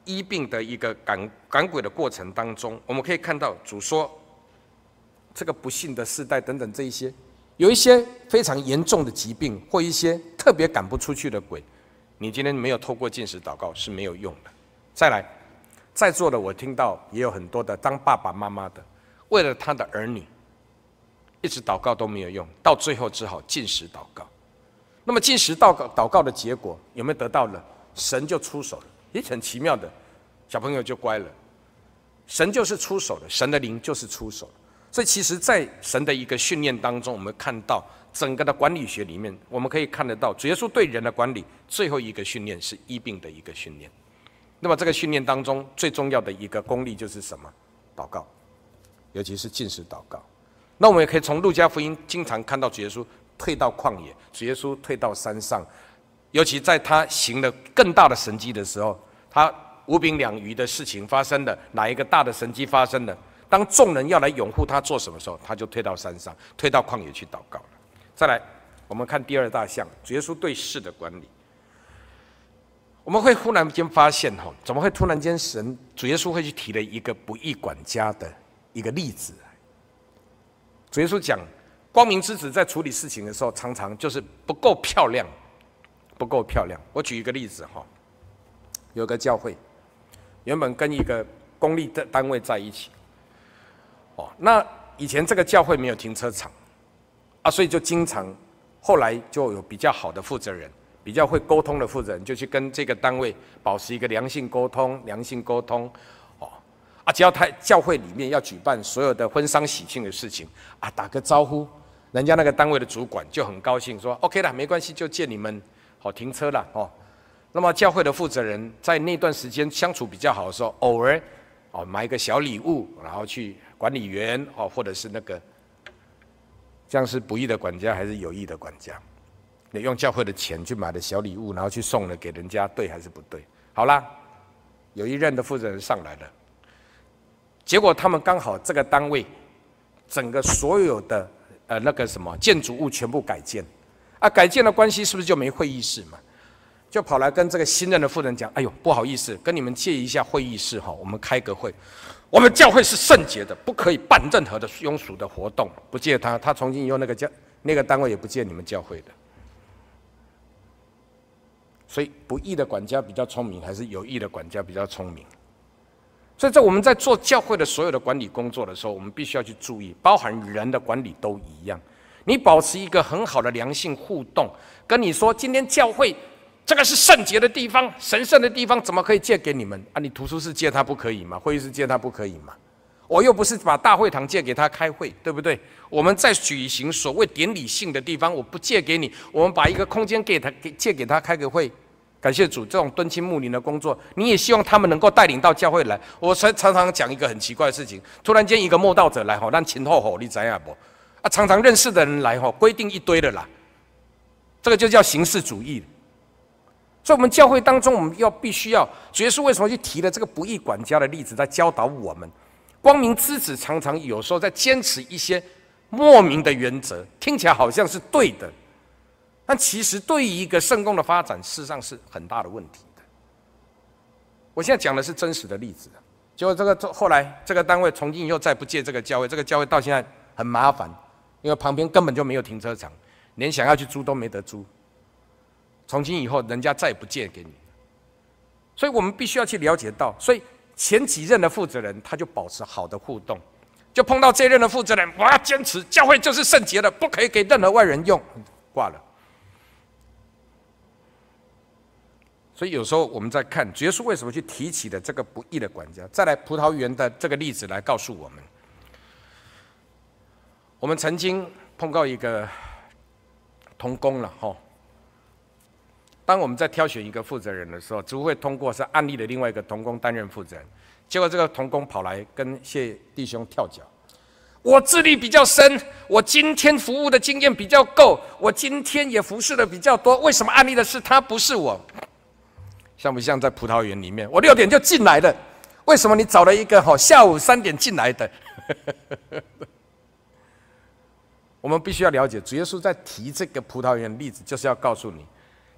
医病的一个赶赶鬼的过程当中，我们可以看到主说，这个不幸的世代等等这一些，有一些非常严重的疾病或一些特别赶不出去的鬼，你今天没有透过进食祷告是没有用的。再来，在座的我听到也有很多的当爸爸妈妈的，为了他的儿女，一直祷告都没有用，到最后只好进食祷告。那么进食祷告祷告的结果有没有得到了？神就出手了。也很奇妙的，小朋友就乖了。神就是出手了，神的灵就是出手。所以，其实，在神的一个训练当中，我们看到整个的管理学里面，我们可以看得到，主耶稣对人的管理最后一个训练是医病的一个训练。那么，这个训练当中最重要的一个功力就是什么？祷告，尤其是进食祷告。那我们也可以从路加福音经常看到主耶稣退到旷野，主耶稣退到山上。尤其在他行了更大的神迹的时候，他五饼两鱼的事情发生了，哪一个大的神迹发生了？当众人要来拥护他做什么时候，他就退到山上，退到旷野去祷告了。再来，我们看第二大项，主耶稣对事的管理。我们会忽然间发现，哈，怎么会突然间神主耶稣会去提了一个不义管家的一个例子？主耶稣讲，光明之子在处理事情的时候，常常就是不够漂亮。不够漂亮。我举一个例子哈，有个教会，原本跟一个公立的单位在一起，哦，那以前这个教会没有停车场，啊，所以就经常，后来就有比较好的负责人，比较会沟通的负责人，就去跟这个单位保持一个良性沟通，良性沟通，哦，啊，只要他教会里面要举办所有的婚丧喜庆的事情，啊，打个招呼，人家那个单位的主管就很高兴，说 OK 了，没关系，就借你们。好停车了哦，那么教会的负责人在那段时间相处比较好的时候，偶尔哦买一个小礼物，然后去管理员哦，或者是那个，这样是不义的管家还是有义的管家？你用教会的钱去买的小礼物，然后去送了给人家，对还是不对？好啦，有一任的负责人上来了，结果他们刚好这个单位整个所有的呃那个什么建筑物全部改建。啊，改建的关系是不是就没会议室嘛？就跑来跟这个新任的夫人讲：“哎呦，不好意思，跟你们借一下会议室哈，我们开个会。我们教会是圣洁的，不可以办任何的庸俗的活动，不借他。他从今以后那个教那个单位也不借你们教会的。所以不义的管家比较聪明，还是有义的管家比较聪明？所以在我们在做教会的所有的管理工作的时候，我们必须要去注意，包含人的管理都一样。”你保持一个很好的良性互动，跟你说，今天教会这个是圣洁的地方，神圣的地方，怎么可以借给你们啊？你图书室借他不可以吗？会议室借他不可以吗？我又不是把大会堂借给他开会，对不对？我们在举行所谓典礼性的地方，我不借给你，我们把一个空间给他，给借给他开个会。感谢主，这种敦亲睦邻的工作，你也希望他们能够带领到教会来。我常常常讲一个很奇怪的事情，突然间一个慕道者来，吼，让前后吼，你知影不？啊，常常认识的人来吼，规定一堆的啦，这个就叫形式主义。所以，我们教会当中，我们要必须要，主耶稣为什么去提了这个不义管家的例子，在教导我们，光明之子常常有时候在坚持一些莫名的原则，听起来好像是对的，但其实对于一个圣工的发展，事实上是很大的问题的。我现在讲的是真实的例子，结果这个后来这个单位从今以后再不借这个教会，这个教会到现在很麻烦。因为旁边根本就没有停车场，连想要去租都没得租。从今以后，人家再也不借给你。所以我们必须要去了解到，所以前几任的负责人他就保持好的互动，就碰到这任的负责人，我要坚持教会就是圣洁的，不可以给任何外人用，挂了。所以有时候我们在看主耶稣为什么去提起的这个不义的管家，再来葡萄园的这个例子来告诉我们。我们曾经碰到一个童工了哈。当我们在挑选一个负责人的时候，只会通过是案例的另外一个童工担任负责人。结果这个童工跑来跟谢弟兄跳脚，我资历比较深，我今天服务的经验比较够，我今天也服侍的比较多，为什么案例的是他不是我？像不像在葡萄园里面？我六点就进来了，为什么你找了一个哈下午三点进来的？我们必须要了解，主耶稣在提这个葡萄园的例子，就是要告诉你，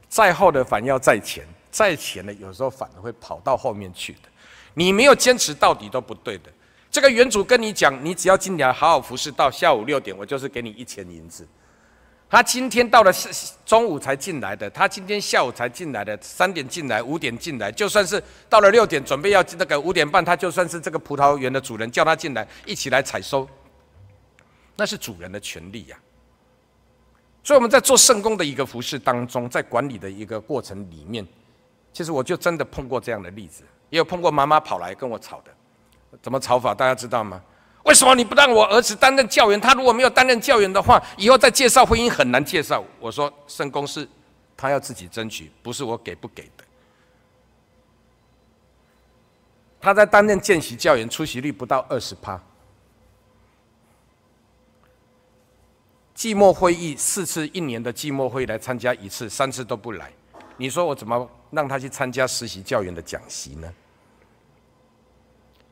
在后的反要在前，在前的有时候反而会跑到后面去的。你没有坚持到底都不对的。这个园主跟你讲，你只要进来好好服侍到下午六点，我就是给你一钱银子。他今天到了中午才进来的，他今天下午才进来的，三点进来，五点进来，就算是到了六点准备要那个五点半，他就算是这个葡萄园的主人叫他进来一起来采收，那是主人的权利呀。所以我们在做圣工的一个服侍当中，在管理的一个过程里面，其实我就真的碰过这样的例子，也有碰过妈妈跑来跟我吵的，怎么吵法大家知道吗？为什么你不让我儿子担任教员？他如果没有担任教员的话，以后再介绍婚姻很难介绍。我说圣工是他要自己争取，不是我给不给的。他在担任见习教员，出席率不到二十趴。季末会议四次，一年的季末会来参加一次，三次都不来。你说我怎么让他去参加实习教员的讲习呢？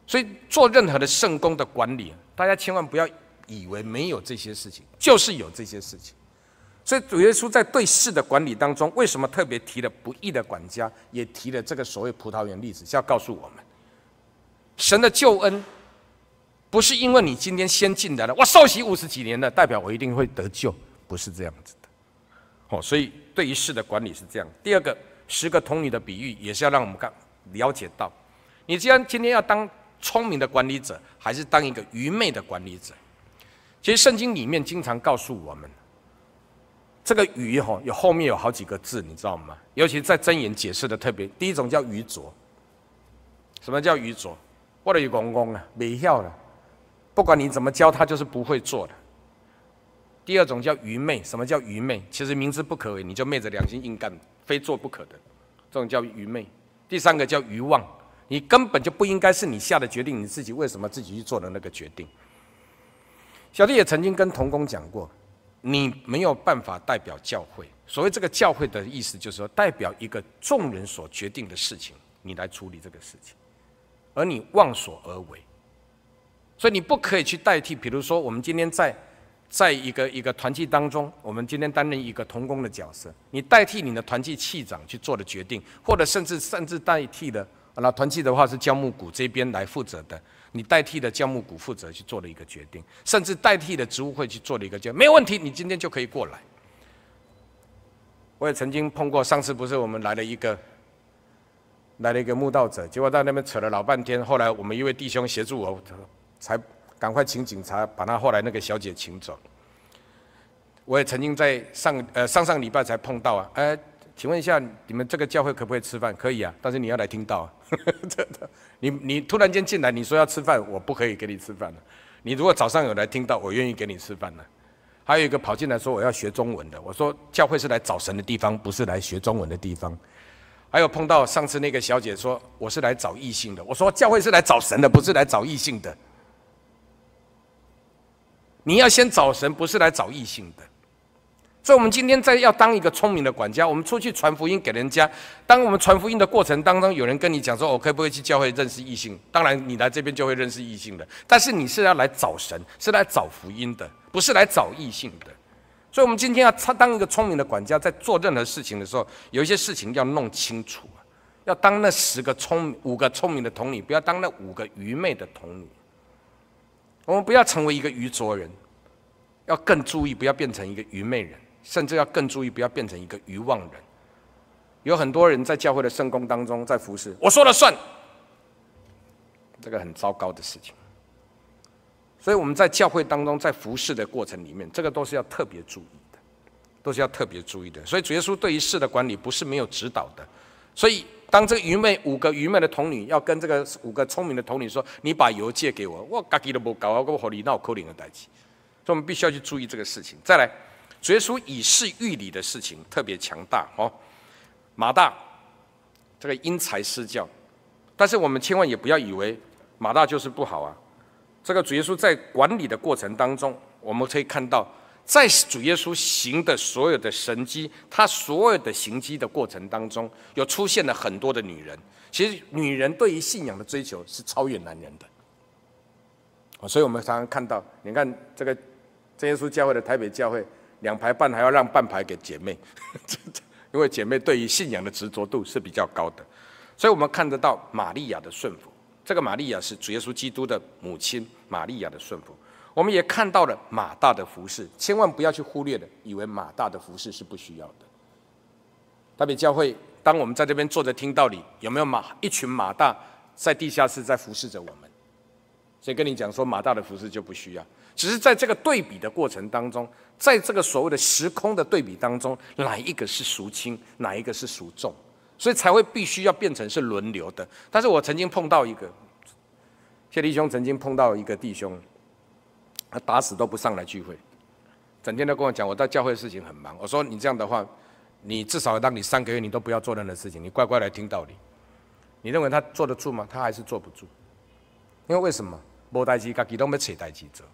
所以做任何的圣工的管理，大家千万不要以为没有这些事情，就是有这些事情。所以主耶稣在对事的管理当中，为什么特别提了不义的管家，也提了这个所谓葡萄园例子，是要告诉我们，神的救恩不是因为你今天先进来了，我受洗五十几年了，代表我一定会得救，不是这样子的。哦，所以对于事的管理是这样。第二个，十个童女的比喻也是要让我们看了解到，你既然今天要当。聪明的管理者，还是当一个愚昧的管理者？其实圣经里面经常告诉我们，这个“愚”哈有后面有好几个字，你知道吗？尤其在箴言解释的特别，第一种叫愚拙。什么叫愚拙？我的愚公公啊，没效了，不管你怎么教他，就是不会做的。第二种叫愚昧。什么叫愚昧？其实明知不可为，你就昧着良心硬干，非做不可的，这种叫愚昧。第三个叫愚妄。你根本就不应该是你下的决定，你自己为什么自己去做的那个决定？小弟也曾经跟童工讲过，你没有办法代表教会。所谓这个教会的意思，就是说代表一个众人所决定的事情，你来处理这个事情，而你妄所而为，所以你不可以去代替。比如说，我们今天在在一个一个团契当中，我们今天担任一个同工的角色，你代替你的团契气长去做的决定，或者甚至甚至代替了。那团契的话是教木股这边来负责的，你代替的教木股负责去做了一个决定，甚至代替的职务会去做了一个决定，没有问题，你今天就可以过来。我也曾经碰过，上次不是我们来了一个，来了一个慕道者，结果在那边扯了老半天，后来我们一位弟兄协助我，才赶快请警察把他后来那个小姐请走。我也曾经在上呃上上礼拜才碰到啊，哎。请问一下，你们这个教会可不可以吃饭？可以啊，但是你要来听到啊。真 的你你突然间进来，你说要吃饭，我不可以给你吃饭了。你如果早上有来听到，我愿意给你吃饭了。还有一个跑进来说我要学中文的，我说教会是来找神的地方，不是来学中文的地方。还有碰到上次那个小姐说我是来找异性的，我说教会是来找神的，不是来找异性的。你要先找神，不是来找异性的。所以，我们今天在要当一个聪明的管家，我们出去传福音给人家。当我们传福音的过程当中，有人跟你讲说：“我可不可以去教会认识异性？”当然，你来这边就会认识异性的。但是你是要来找神，是来找福音的，不是来找异性的。所以，我们今天要当一个聪明的管家，在做任何事情的时候，有一些事情要弄清楚。要当那十个聪五个聪明的童女，不要当那五个愚昧的童女。我们不要成为一个愚拙人，要更注意，不要变成一个愚昧人。甚至要更注意，不要变成一个愚妄人。有很多人在教会的圣工当中，在服侍，我说了算，这个很糟糕的事情。所以我们在教会当中，在服侍的过程里面，这个都是要特别注意的，都是要特别注意的。所以主耶稣对于事的管理不是没有指导的。所以当这个愚昧五个愚昧的童女要跟这个五个聪明的童女说：“你把油借给我，我自己都不搞，我和你闹可怜的代志。”所以我们必须要去注意这个事情。再来。主耶稣以事喻理的事情特别强大哦，马大这个因材施教，但是我们千万也不要以为马大就是不好啊。这个主耶稣在管理的过程当中，我们可以看到，在主耶稣行的所有的神迹，他所有的行迹的过程当中，有出现了很多的女人。其实女人对于信仰的追求是超越男人的，所以我们常常看到，你看这个真耶稣教会的台北教会。两排半还要让半排给姐妹，因为姐妹对于信仰的执着度是比较高的，所以我们看得到玛利亚的顺服。这个玛利亚是主耶稣基督的母亲，玛利亚的顺服。我们也看到了马大的服侍，千万不要去忽略了，以为马大的服侍是不需要的。台北教会，当我们在这边坐着听道理，有没有马一群马大在地下室在服侍着我们？所以跟你讲说，马大的服侍就不需要。只是在这个对比的过程当中，在这个所谓的时空的对比当中，哪一个是孰轻，哪一个是孰重，所以才会必须要变成是轮流的。但是我曾经碰到一个谢弟兄，曾经碰到一个弟兄，他打死都不上来聚会，整天都跟我讲，我在教会的事情很忙。我说你这样的话，你至少让你三个月你都不要做任何事情，你乖乖来听道理。你认为他坐得住吗？他还是坐不住，因为为什么？无代志，家己都要找代志做。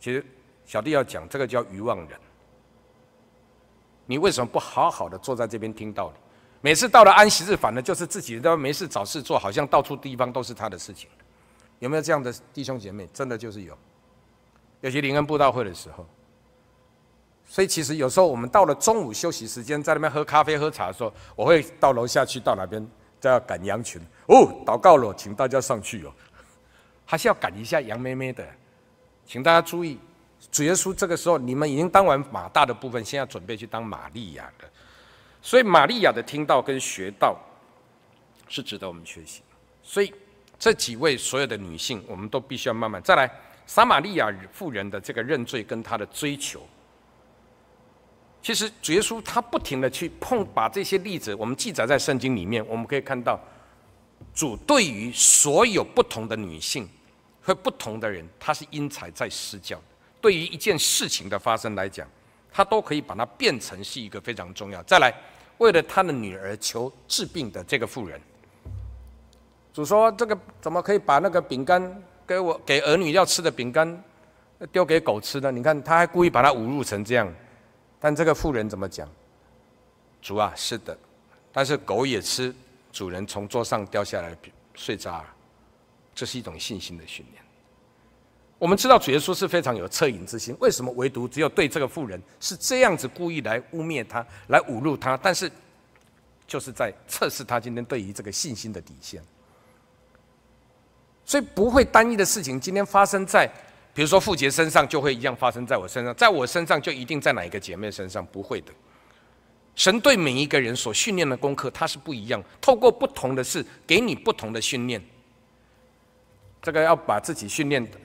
其实小弟要讲，这个叫愚妄人。你为什么不好好的坐在这边听道理？每次到了安息日，反而就是自己都没事找事做，好像到处地方都是他的事情。有没有这样的弟兄姐妹？真的就是有。尤其灵恩布道会的时候，所以其实有时候我们到了中午休息时间，在那边喝咖啡喝茶的时候，我会到楼下去到那边再要赶羊群哦，祷告了，请大家上去哦，还是要赶一下羊妹妹的。请大家注意，主耶稣这个时候，你们已经当完马大的部分，现在准备去当玛利亚的。所以玛利亚的听到跟学到是值得我们学习。所以这几位所有的女性，我们都必须要慢慢再来。撒玛利亚妇人的这个认罪跟她的追求，其实主耶稣他不停的去碰，把这些例子我们记载在圣经里面，我们可以看到主对于所有不同的女性。和不同的人，他是因材在施教。对于一件事情的发生来讲，他都可以把它变成是一个非常重要。再来，为了他的女儿求治病的这个妇人，主说：“这个怎么可以把那个饼干给我给儿女要吃的饼干丢给狗吃呢？”你看，他还故意把它侮辱成这样。但这个妇人怎么讲？主啊，是的，但是狗也吃主人从桌上掉下来的碎渣。这是一种信心的训练。我们知道主耶稣是非常有恻隐之心，为什么唯独只有对这个妇人是这样子故意来污蔑他、来侮辱他？但是就是在测试他今天对于这个信心的底线。所以不会单一的事情今天发生在，比如说傅杰身上，就会一样发生在我身上，在我身上就一定在哪一个姐妹身上？不会的。神对每一个人所训练的功课，它是不一样，透过不同的事给你不同的训练。这个要把自己训练的，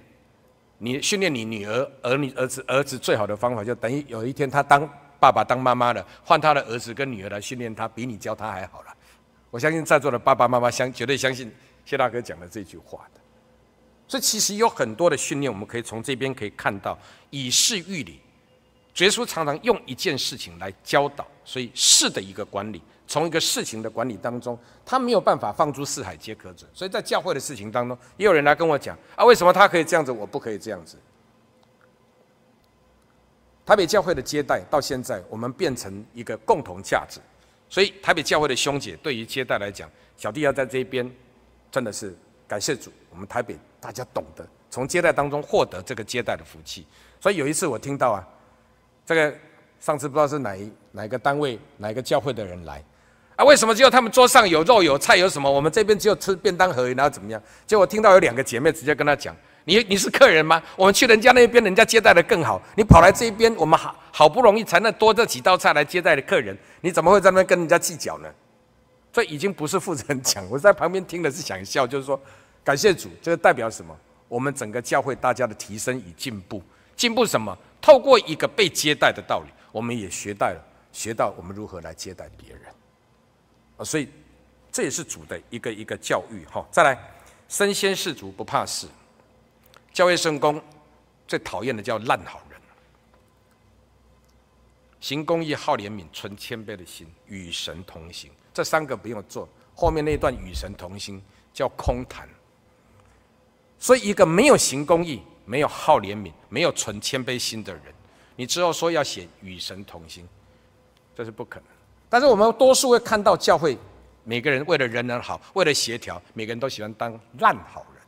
你训练你女儿、儿女、儿子、儿子最好的方法，就等于有一天他当爸爸、当妈妈了，换他的儿子跟女儿来训练他，比你教他还好了。我相信在座的爸爸妈妈相绝对相信谢大哥讲的这句话的。所以其实有很多的训练，我们可以从这边可以看到，以事喻理。耶稣常常用一件事情来教导，所以事的一个管理。从一个事情的管理当中，他没有办法放诸四海皆可准。所以在教会的事情当中，也有人来跟我讲啊，为什么他可以这样子，我不可以这样子？台北教会的接待到现在，我们变成一个共同价值。所以台北教会的兄姐对于接待来讲，小弟要在这边，真的是感谢主，我们台北大家懂得从接待当中获得这个接待的福气。所以有一次我听到啊，这个上次不知道是哪一哪个单位哪一个教会的人来。啊，为什么只有他们桌上有肉有菜有什么？我们这边只有吃便当盒，然后怎么样？结果听到有两个姐妹直接跟他讲：“你你是客人吗？我们去人家那边，人家接待的更好，你跑来这边，我们好好不容易才能多这几道菜来接待的客人，你怎么会在那跟人家计较呢？”这已经不是负责人讲，我在旁边听的是想笑，就是说感谢主，这个代表什么？我们整个教会大家的提升与进步，进步什么？透过一个被接待的道理，我们也学到了，学到我们如何来接待别人。啊，所以这也是主的一个一个教育哈。再来，身先士卒不怕事。教会圣工最讨厌的叫烂好人。行公义、好怜悯、存谦卑的心，与神同行。这三个不用做，后面那一段与神同行叫空谈。所以，一个没有行公义、没有好怜悯、没有存谦卑心的人，你之后说要写与神同行，这是不可能。但是我们多数会看到教会，每个人为了人人好，为了协调，每个人都喜欢当烂好人，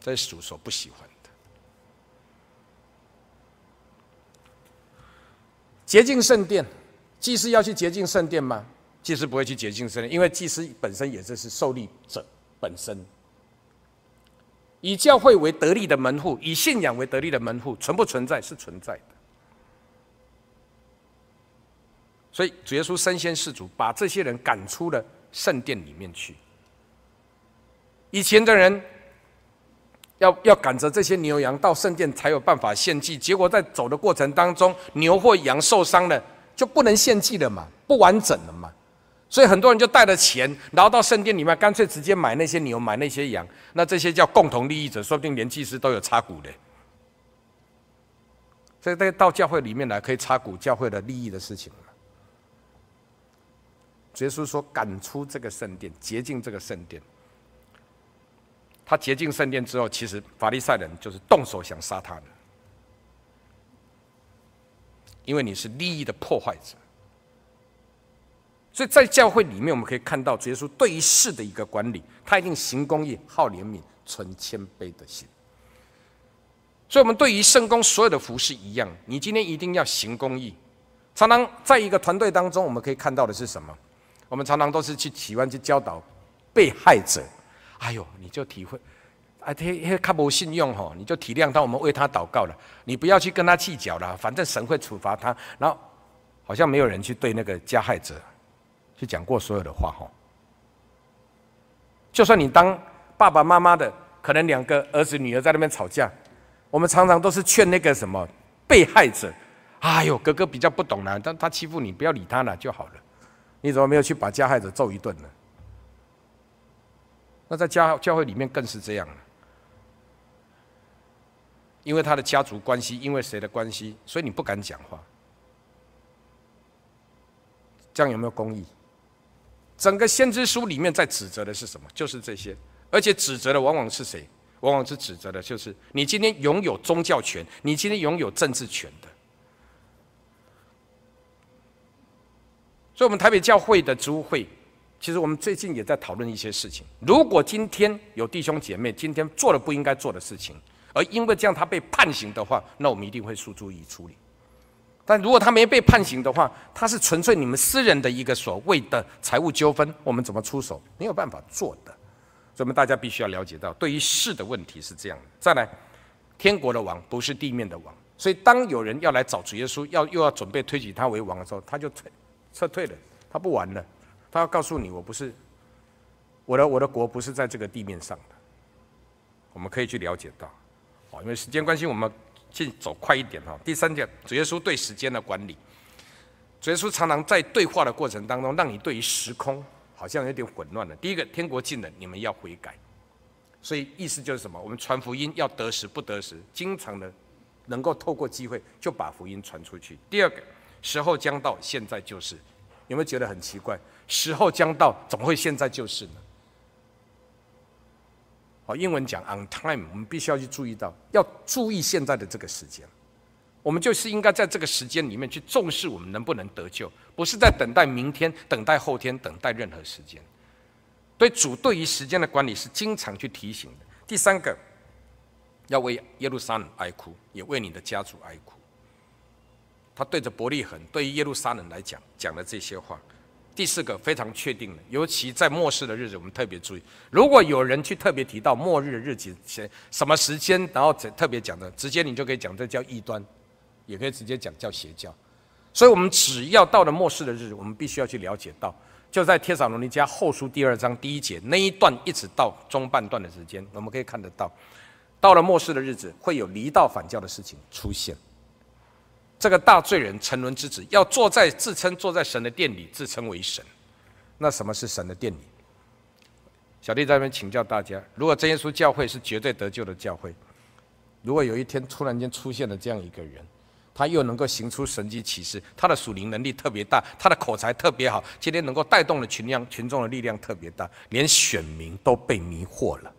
这是主所不喜欢的。洁净圣殿，祭司要去洁净圣殿吗？祭司不会去洁净圣殿，因为祭司本身也就是受力者本身。以教会为得力的门户，以信仰为得力的门户，存不存在？是存在的。所以主耶稣身先士卒，把这些人赶出了圣殿里面去。以前的人要要赶着这些牛羊到圣殿才有办法献祭，结果在走的过程当中，牛或羊受伤了，就不能献祭了嘛，不完整了嘛。所以很多人就带着钱，然后到圣殿里面，干脆直接买那些牛，买那些羊。那这些叫共同利益者，说不定连祭司都有插股的。所以，在到教会里面来，可以插股教会的利益的事情了。耶稣说：“赶出这个圣殿，洁净这个圣殿。”他洁净圣殿之后，其实法利赛人就是动手想杀他的，因为你是利益的破坏者。所以在教会里面，我们可以看到主耶稣对于事的一个管理，他一定行公义、好怜悯、存谦卑的心。所以，我们对于圣工所有的服事一样，你今天一定要行公义。常常在一个团队当中，我们可以看到的是什么？我们常常都是去喜欢去教导被害者。哎呦，你就体会，啊，他他他不信用吼，你就体谅他，我们为他祷告了。你不要去跟他计较了，反正神会处罚他。然后，好像没有人去对那个加害者。去讲过所有的话哈，就算你当爸爸妈妈的，可能两个儿子女儿在那边吵架，我们常常都是劝那个什么被害者，哎呦，哥哥比较不懂啦，但他欺负你，不要理他了就好了。你怎么没有去把加害者揍一顿呢？那在教教会里面更是这样，因为他的家族关系，因为谁的关系，所以你不敢讲话。这样有没有公义？整个先知书里面在指责的是什么？就是这些，而且指责的往往是谁？往往是指责的就是你今天拥有宗教权，你今天拥有政治权的。所以，我们台北教会的职务会，其实我们最近也在讨论一些事情。如果今天有弟兄姐妹今天做了不应该做的事情，而因为这样他被判刑的话，那我们一定会诉诸于处理。但如果他没被判刑的话，他是纯粹你们私人的一个所谓的财务纠纷，我们怎么出手？没有办法做的。所以我们大家必须要了解到，对于事的问题是这样的。再来，天国的王不是地面的王，所以当有人要来找主耶稣，要又要准备推举他为王的时候，他就退撤退了，他不玩了，他要告诉你，我不是我的我的国不是在这个地面上的。我们可以去了解到，好，因为时间关系，我们。进走快一点哈。第三点，主耶稣对时间的管理。主耶稣常常在对话的过程当中，让你对于时空好像有点混乱了。第一个，天国近了，你们要悔改。所以意思就是什么？我们传福音要得时不得时，经常的能够透过机会就把福音传出去。第二个，时候将到，现在就是。有没有觉得很奇怪？时候将到，怎么会现在就是呢？好，英文讲 on time，我们必须要去注意到，要注意现在的这个时间。我们就是应该在这个时间里面去重视我们能不能得救，不是在等待明天、等待后天、等待任何时间。对主对于时间的管理是经常去提醒的。第三个，要为耶路撒冷哀哭，也为你的家族哀哭。他对着伯利恒，对于耶路撒冷来讲，讲了这些话。第四个非常确定的，尤其在末世的日子，我们特别注意。如果有人去特别提到末日的日子前什么时间，然后特别讲的，直接你就可以讲这叫异端，也可以直接讲叫邪教。所以，我们只要到了末世的日子，我们必须要去了解到，就在帖撒罗尼迦后书第二章第一节那一段，一直到中半段的时间，我们可以看得到，到了末世的日子，会有离道反教的事情出现。这个大罪人沉沦之子要坐在自称坐在神的殿里，自称为神。那什么是神的殿里？小弟在这边请教大家：如果真耶稣教会是绝对得救的教会，如果有一天突然间出现了这样一个人，他又能够行出神迹奇事，他的属灵能力特别大，他的口才特别好，今天能够带动了群量群众的力量特别大，连选民都被迷惑了。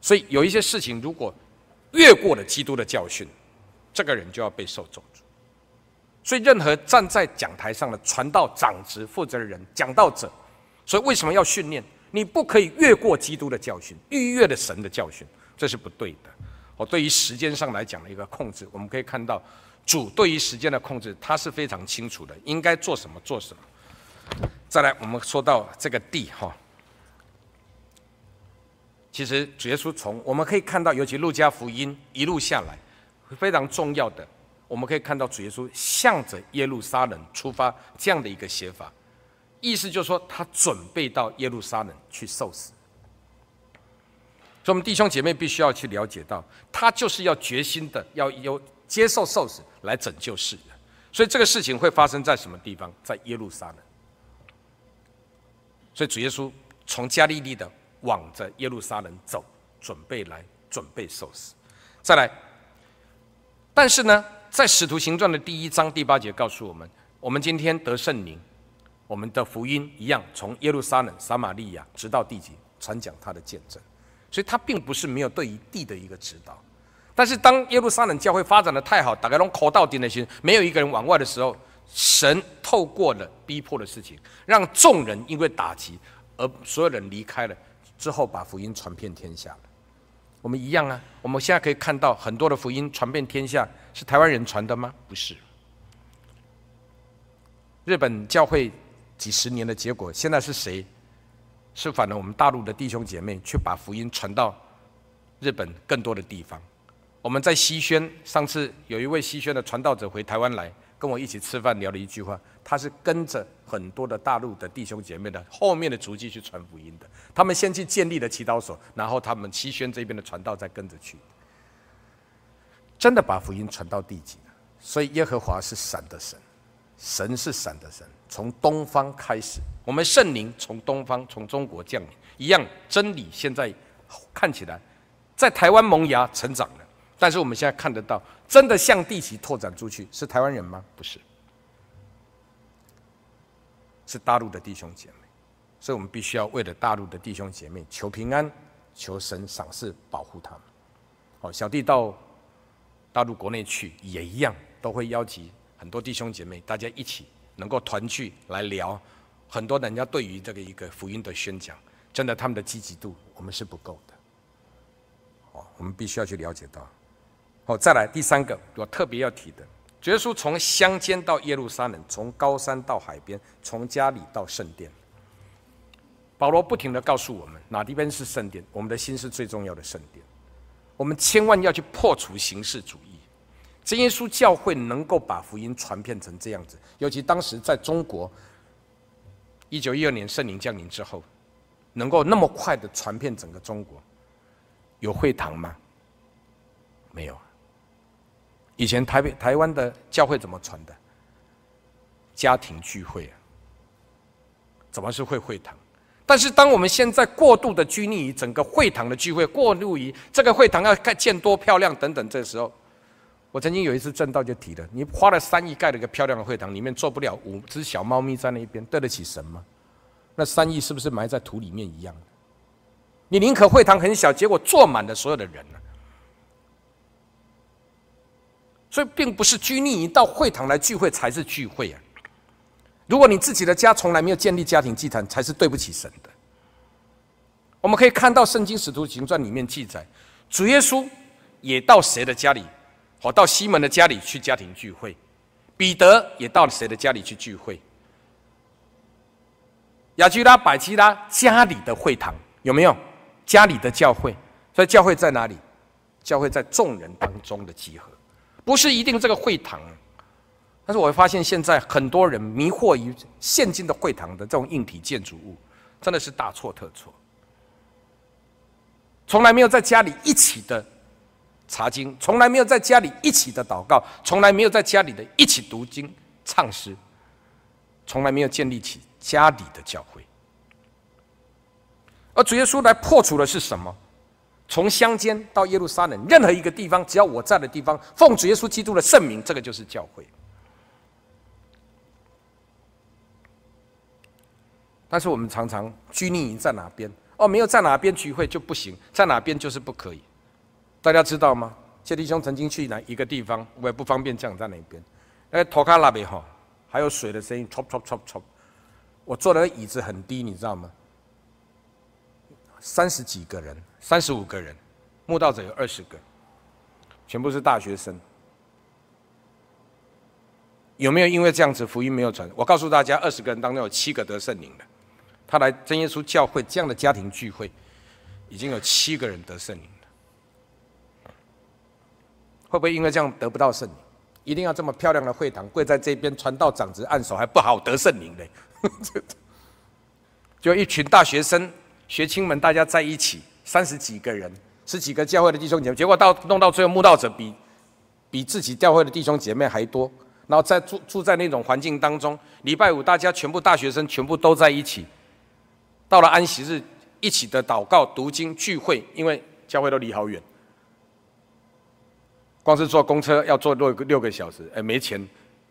所以有一些事情，如果越过了基督的教训，这个人就要被受咒诅。所以，任何站在讲台上的传道长职负责人、讲道者，所以为什么要训练？你不可以越过基督的教训，逾越了神的教训，这是不对的。哦，对于时间上来讲的一个控制，我们可以看到主对于时间的控制，他是非常清楚的，应该做什么做什么。再来，我们说到这个地哈，其实主耶稣从我们可以看到，尤其路加福音一路下来，非常重要的，我们可以看到主耶稣向着耶路撒冷出发这样的一个写法。意思就是说，他准备到耶路撒冷去受死。所以，我们弟兄姐妹必须要去了解到，他就是要决心的，要有接受受死来拯救世人。所以，这个事情会发生在什么地方？在耶路撒冷。所以，主耶稣从加利利的往着耶路撒冷走，准备来准备受死。再来，但是呢，在使徒行传的第一章第八节告诉我们，我们今天得圣灵。我们的福音一样，从耶路撒冷、撒玛利亚直到地极，传讲他的见证。所以，他并不是没有对于地的一个指导。但是，当耶路撒冷教会发展的太好，大家都口到底的心，没有一个人往外的时候，神透过了逼迫的事情，让众人因为打击而所有人离开了之后，把福音传遍天下。我们一样啊，我们现在可以看到很多的福音传遍天下，是台湾人传的吗？不是，日本教会。几十年的结果，现在是谁？是反了我们大陆的弟兄姐妹，去把福音传到日本更多的地方。我们在西宣，上次有一位西宣的传道者回台湾来，跟我一起吃饭聊了一句话，他是跟着很多的大陆的弟兄姐妹的后面的足迹去传福音的。他们先去建立了祈祷所，然后他们七宣这边的传道再跟着去，真的把福音传到地极。所以耶和华是闪的神。神是闪的神，从东方开始，我们圣灵从东方从中国降临，一样真理现在看起来在台湾萌芽成长了，但是我们现在看得到，真的向地极拓展出去，是台湾人吗？不是，是大陆的弟兄姐妹，所以我们必须要为了大陆的弟兄姐妹求平安，求神赏赐保护他们。好，小弟到大陆国内去也一样，都会邀集。很多弟兄姐妹，大家一起能够团聚来聊，很多人家对于这个一个福音的宣讲，真的他们的积极度我们是不够的，哦，我们必须要去了解到。好，再来第三个我特别要提的，耶稣从乡间到耶路撒冷，从高山到海边，从家里到圣殿。保罗不停的告诉我们，哪地边是圣殿？我们的心是最重要的圣殿，我们千万要去破除形式主义。真耶稣教会能够把福音传遍成这样子，尤其当时在中国，一九一二年圣灵降临之后，能够那么快的传遍整个中国，有会堂吗？没有。以前台北、台湾的教会怎么传的？家庭聚会啊，怎么是会会堂？但是当我们现在过度的拘泥于整个会堂的聚会，过度于这个会堂要盖建多漂亮等等，这时候。我曾经有一次正道就提了，你花了三亿盖了一个漂亮的会堂，里面坐不了五只小猫咪在那边，对得起神吗？那三亿是不是埋在土里面一样？你宁可会堂很小，结果坐满了所有的人呢？所以并不是拘泥于到会堂来聚会才是聚会啊！如果你自己的家从来没有建立家庭祭坛，才是对不起神的。我们可以看到《圣经使徒行传》里面记载，主耶稣也到谁的家里？我到西门的家里去家庭聚会，彼得也到了谁的家里去聚会？雅居拉、百基拉家里的会堂有没有？家里的教会，所以教会在哪里？教会在众人当中的集合，不是一定这个会堂。但是我会发现现在很多人迷惑于现今的会堂的这种硬体建筑物，真的是大错特错。从来没有在家里一起的。查经从来没有在家里一起的祷告，从来没有在家里的一起读经唱诗，从来没有建立起家里的教会。而主耶稣来破除的是什么？从乡间到耶路撒冷，任何一个地方，只要我在的地方，奉主耶稣基督的圣名，这个就是教会。但是我们常常拘泥于在哪边哦，没有在哪边聚会就不行，在哪边就是不可以。大家知道吗？谢弟兄曾经去哪一个地方？我也不方便讲在哪边。那个托卡那边哈，还有水的声音，唰唰唰唰。我坐的椅子很低，你知道吗？三十几个人，三十五个人，慕道者有二十个，全部是大学生。有没有因为这样子福音没有传？我告诉大家，二十个人当中有七个得圣灵的。他来真耶稣教会这样的家庭聚会，已经有七个人得圣灵了。会不会因为这样得不到圣灵？一定要这么漂亮的会堂，跪在这边传道长子按手还不好得圣灵嘞？就一群大学生学青们，大家在一起三十几个人，十几个教会的弟兄姐妹，结果到弄到最后，慕道者比比自己教会的弟兄姐妹还多。然后在住住在那种环境当中，礼拜五大家全部大学生全部都在一起，到了安息日一起的祷告、读经、聚会，因为教会都离好远，光是坐公车要坐六个六个小时，哎，没钱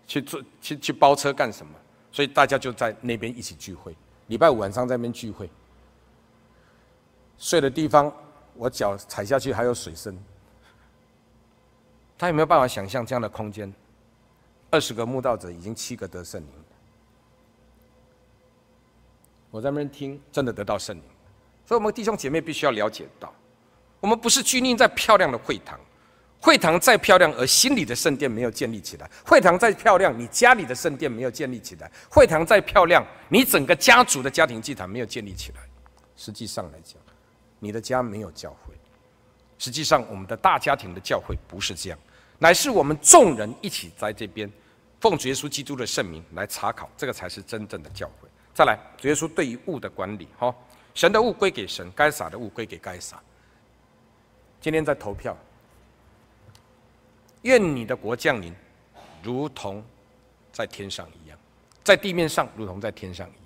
去坐去去包车干什么？所以大家就在那边一起聚会，礼拜五晚上在那边聚会，睡的地方我脚踩下去还有水声，他有没有办法想象这样的空间？二十个慕道者，已经七个得圣灵。我在那边听，真的得到圣灵。所以，我们弟兄姐妹必须要了解到，我们不是拘泥在漂亮的会堂，会堂再漂亮，而心里的圣殿没有建立起来；会堂再漂亮，你家里的圣殿没有建立起来；会堂再漂亮，你整个家族的家庭祭坛没有建立起来。实际上来讲，你的家没有教会。实际上，我们的大家庭的教会不是这样，乃是我们众人一起在这边。奉主耶稣基督的圣名来查考，这个才是真正的教会。再来，主耶稣对于物的管理，哈，神的物归给神，该撒的物归给该撒。今天在投票，愿你的国降临，如同在天上一样，在地面上如同在天上一。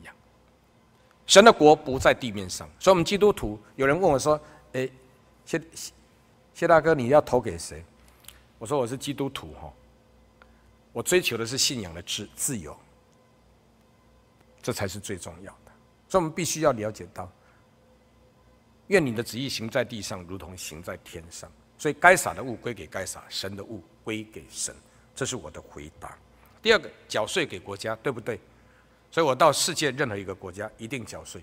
神的国不在地面上，所以我们基督徒，有人问我说：“诶，谢谢大哥，你要投给谁？”我说：“我是基督徒，哈。”我追求的是信仰的自自由，这才是最重要的。所以，我们必须要了解到，愿你的旨意行在地上，如同行在天上。所以，该撒的物归给该撒，神的物归给神。这是我的回答。第二个，缴税给国家，对不对？所以我到世界任何一个国家，一定缴税，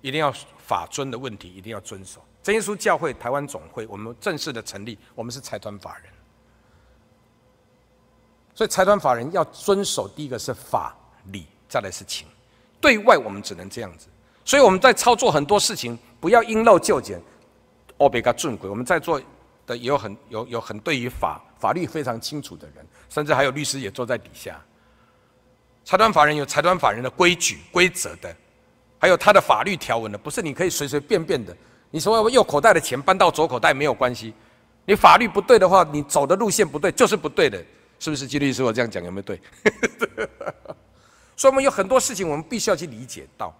一定要法尊的问题一定要遵守。真耶稣教会台湾总会，我们正式的成立，我们是财团法人。所以财团法人要遵守，第一个是法理，再来是情。对外我们只能这样子。所以我们在操作很多事情，不要因陋就简，欧别个正规。我们在座的也有很有有很对于法法律非常清楚的人，甚至还有律师也坐在底下。财团法人有财团法人的规矩规则的，还有他的法律条文的，不是你可以随随便便的。你说右口袋的钱搬到左口袋没有关系，你法律不对的话，你走的路线不对就是不对的。是不是基律师？我这样讲有没有对？所以，我们有很多事情，我们必须要去理解到，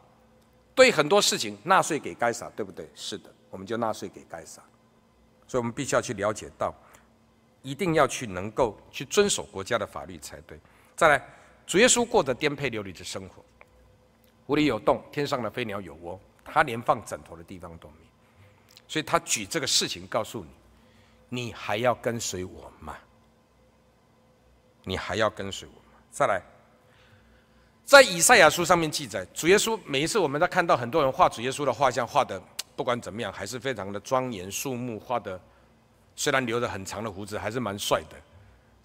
对很多事情，纳税给该啥，对不对？是的，我们就纳税给该啥。所以我们必须要去了解到，一定要去能够去遵守国家的法律才对。再来，主耶稣过着颠沛流离的生活，湖里有洞，天上的飞鸟有窝，他连放枕头的地方都没有。所以他举这个事情告诉你，你还要跟随我吗？你还要跟随我吗？再来，在以赛亚书上面记载，主耶稣每一次我们在看到很多人画主耶稣的画像，画的不管怎么样，还是非常的庄严肃穆，画的虽然留着很长的胡子，还是蛮帅的。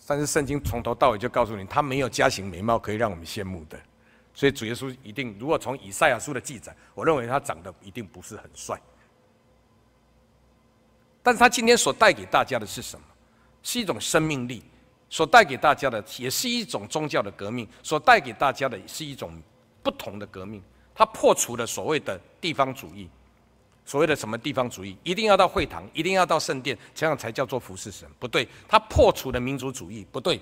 但是圣经从头到尾就告诉你，他没有家型美貌可以让我们羡慕的。所以主耶稣一定，如果从以赛亚书的记载，我认为他长得一定不是很帅。但是他今天所带给大家的是什么？是一种生命力。所带给大家的也是一种宗教的革命，所带给大家的是一种不同的革命。他破除了所谓的地方主义，所谓的什么地方主义，一定要到会堂，一定要到圣殿，这样才叫做服侍神，不对。他破除了民族主义，不对。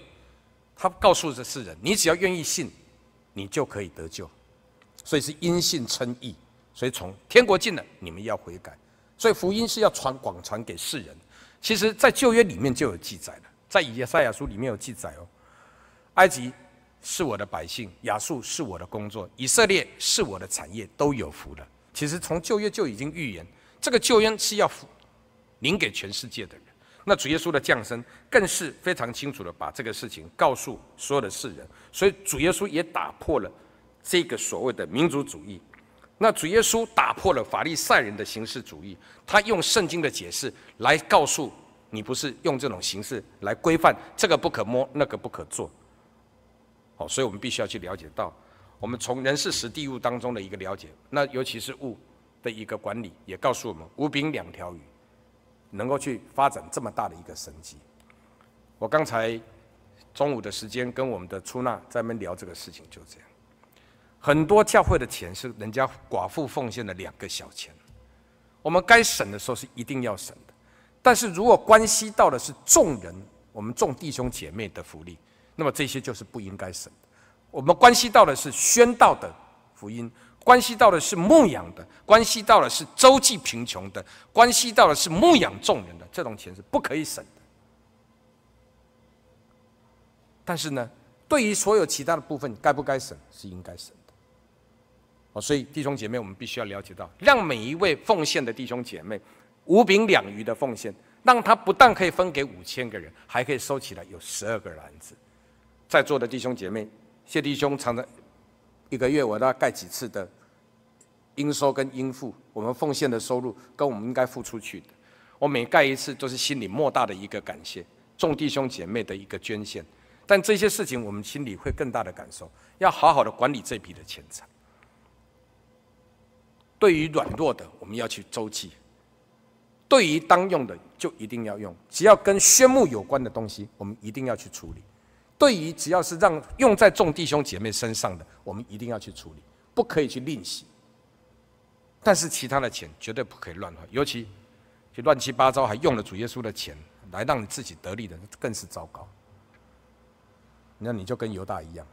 他告诉这世人，你只要愿意信，你就可以得救。所以是因信称义。所以从天国进了，你们要悔改。所以福音是要传广传给世人。其实，在旧约里面就有记载了。在以赛亚书里面有记载哦，埃及是我的百姓，亚述是我的工作，以色列是我的产业，都有福了。其实从旧约就已经预言，这个救恩是要临给全世界的人。那主耶稣的降生更是非常清楚的把这个事情告诉所有的世人，所以主耶稣也打破了这个所谓的民族主义。那主耶稣打破了法利赛人的形式主义，他用圣经的解释来告诉你，不是用这种形式来规范这个不可摸，那个不可做。好，所以我们必须要去了解到，我们从人事时地物当中的一个了解，那尤其是物的一个管理，也告诉我们五饼两条鱼能够去发展这么大的一个神迹。我刚才中午的时间跟我们的出纳在那边聊这个事情，就这样。很多教会的钱是人家寡妇奉献的两个小钱，我们该省的时候是一定要省的，但是如果关系到的是众人，我们众弟兄姐妹的福利，那么这些就是不应该省的。我们关系到的是宣道的福音，关系到的是牧养的，关系到的是周济贫穷的，关系到的是牧养众人的，这种钱是不可以省的。但是呢，对于所有其他的部分，该不该省是应该省的。哦，所以弟兄姐妹，我们必须要了解到，让每一位奉献的弟兄姐妹，五饼两鱼的奉献，让他不但可以分给五千个人，还可以收起来有十二个篮子。在座的弟兄姐妹，谢弟兄常常一个月我都要盖几次的应收跟应付，我们奉献的收入跟我们应该付出去的，我每盖一次都是心里莫大的一个感谢，众弟兄姐妹的一个捐献。但这些事情，我们心里会更大的感受，要好好的管理这笔的钱财。对于软弱的，我们要去周济；对于当用的，就一定要用。只要跟宣牧有关的东西，我们一定要去处理。对于只要是让用在众弟兄姐妹身上的，我们一定要去处理，不可以去吝惜。但是其他的钱绝对不可以乱花，尤其就乱七八糟还用了主耶稣的钱来让你自己得利的，更是糟糕。那你就跟犹大一样，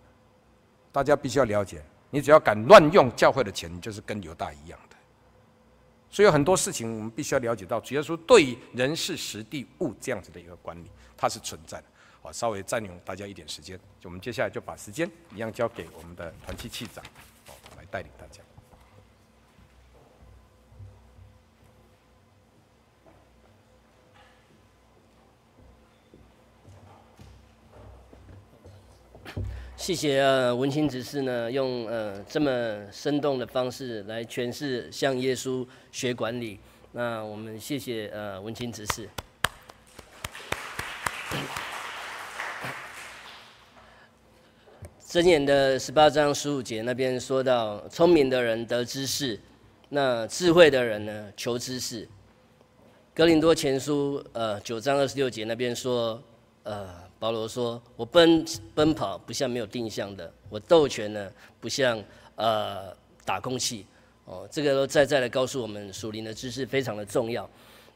大家必须要了解。你只要敢乱用教会的钱，你就是跟犹大一样的。所以很多事情我们必须要了解到，主耶稣对于人事实地物这样子的一个管理，它是存在的。好，稍微占用大家一点时间，就我们接下来就把时间一样交给我们的团契气长，好，来带领大家。谢谢呃文清执事呢，用呃这么生动的方式来诠释向耶稣学管理。那我们谢谢呃文清执事。箴言的十八章十五节那边说到，聪明的人得知识，那智慧的人呢求知识。哥林多前书呃九章二十六节那边说呃。保罗说：“我奔奔跑不像没有定向的，我斗拳呢不像呃打空气。哦，这个都在在的告诉我们属灵的知识非常的重要。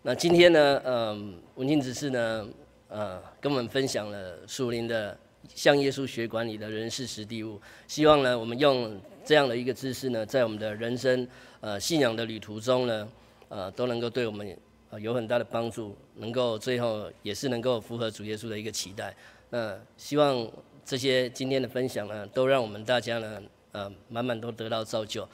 那今天呢，嗯、文清执事呢，呃，跟我们分享了属灵的向耶稣学管理的人事实地物。希望呢，我们用这样的一个知识呢，在我们的人生呃信仰的旅途中呢，呃，都能够对我们。”有很大的帮助，能够最后也是能够符合主耶稣的一个期待。那希望这些今天的分享呢，都让我们大家呢，呃，满满都得到造就。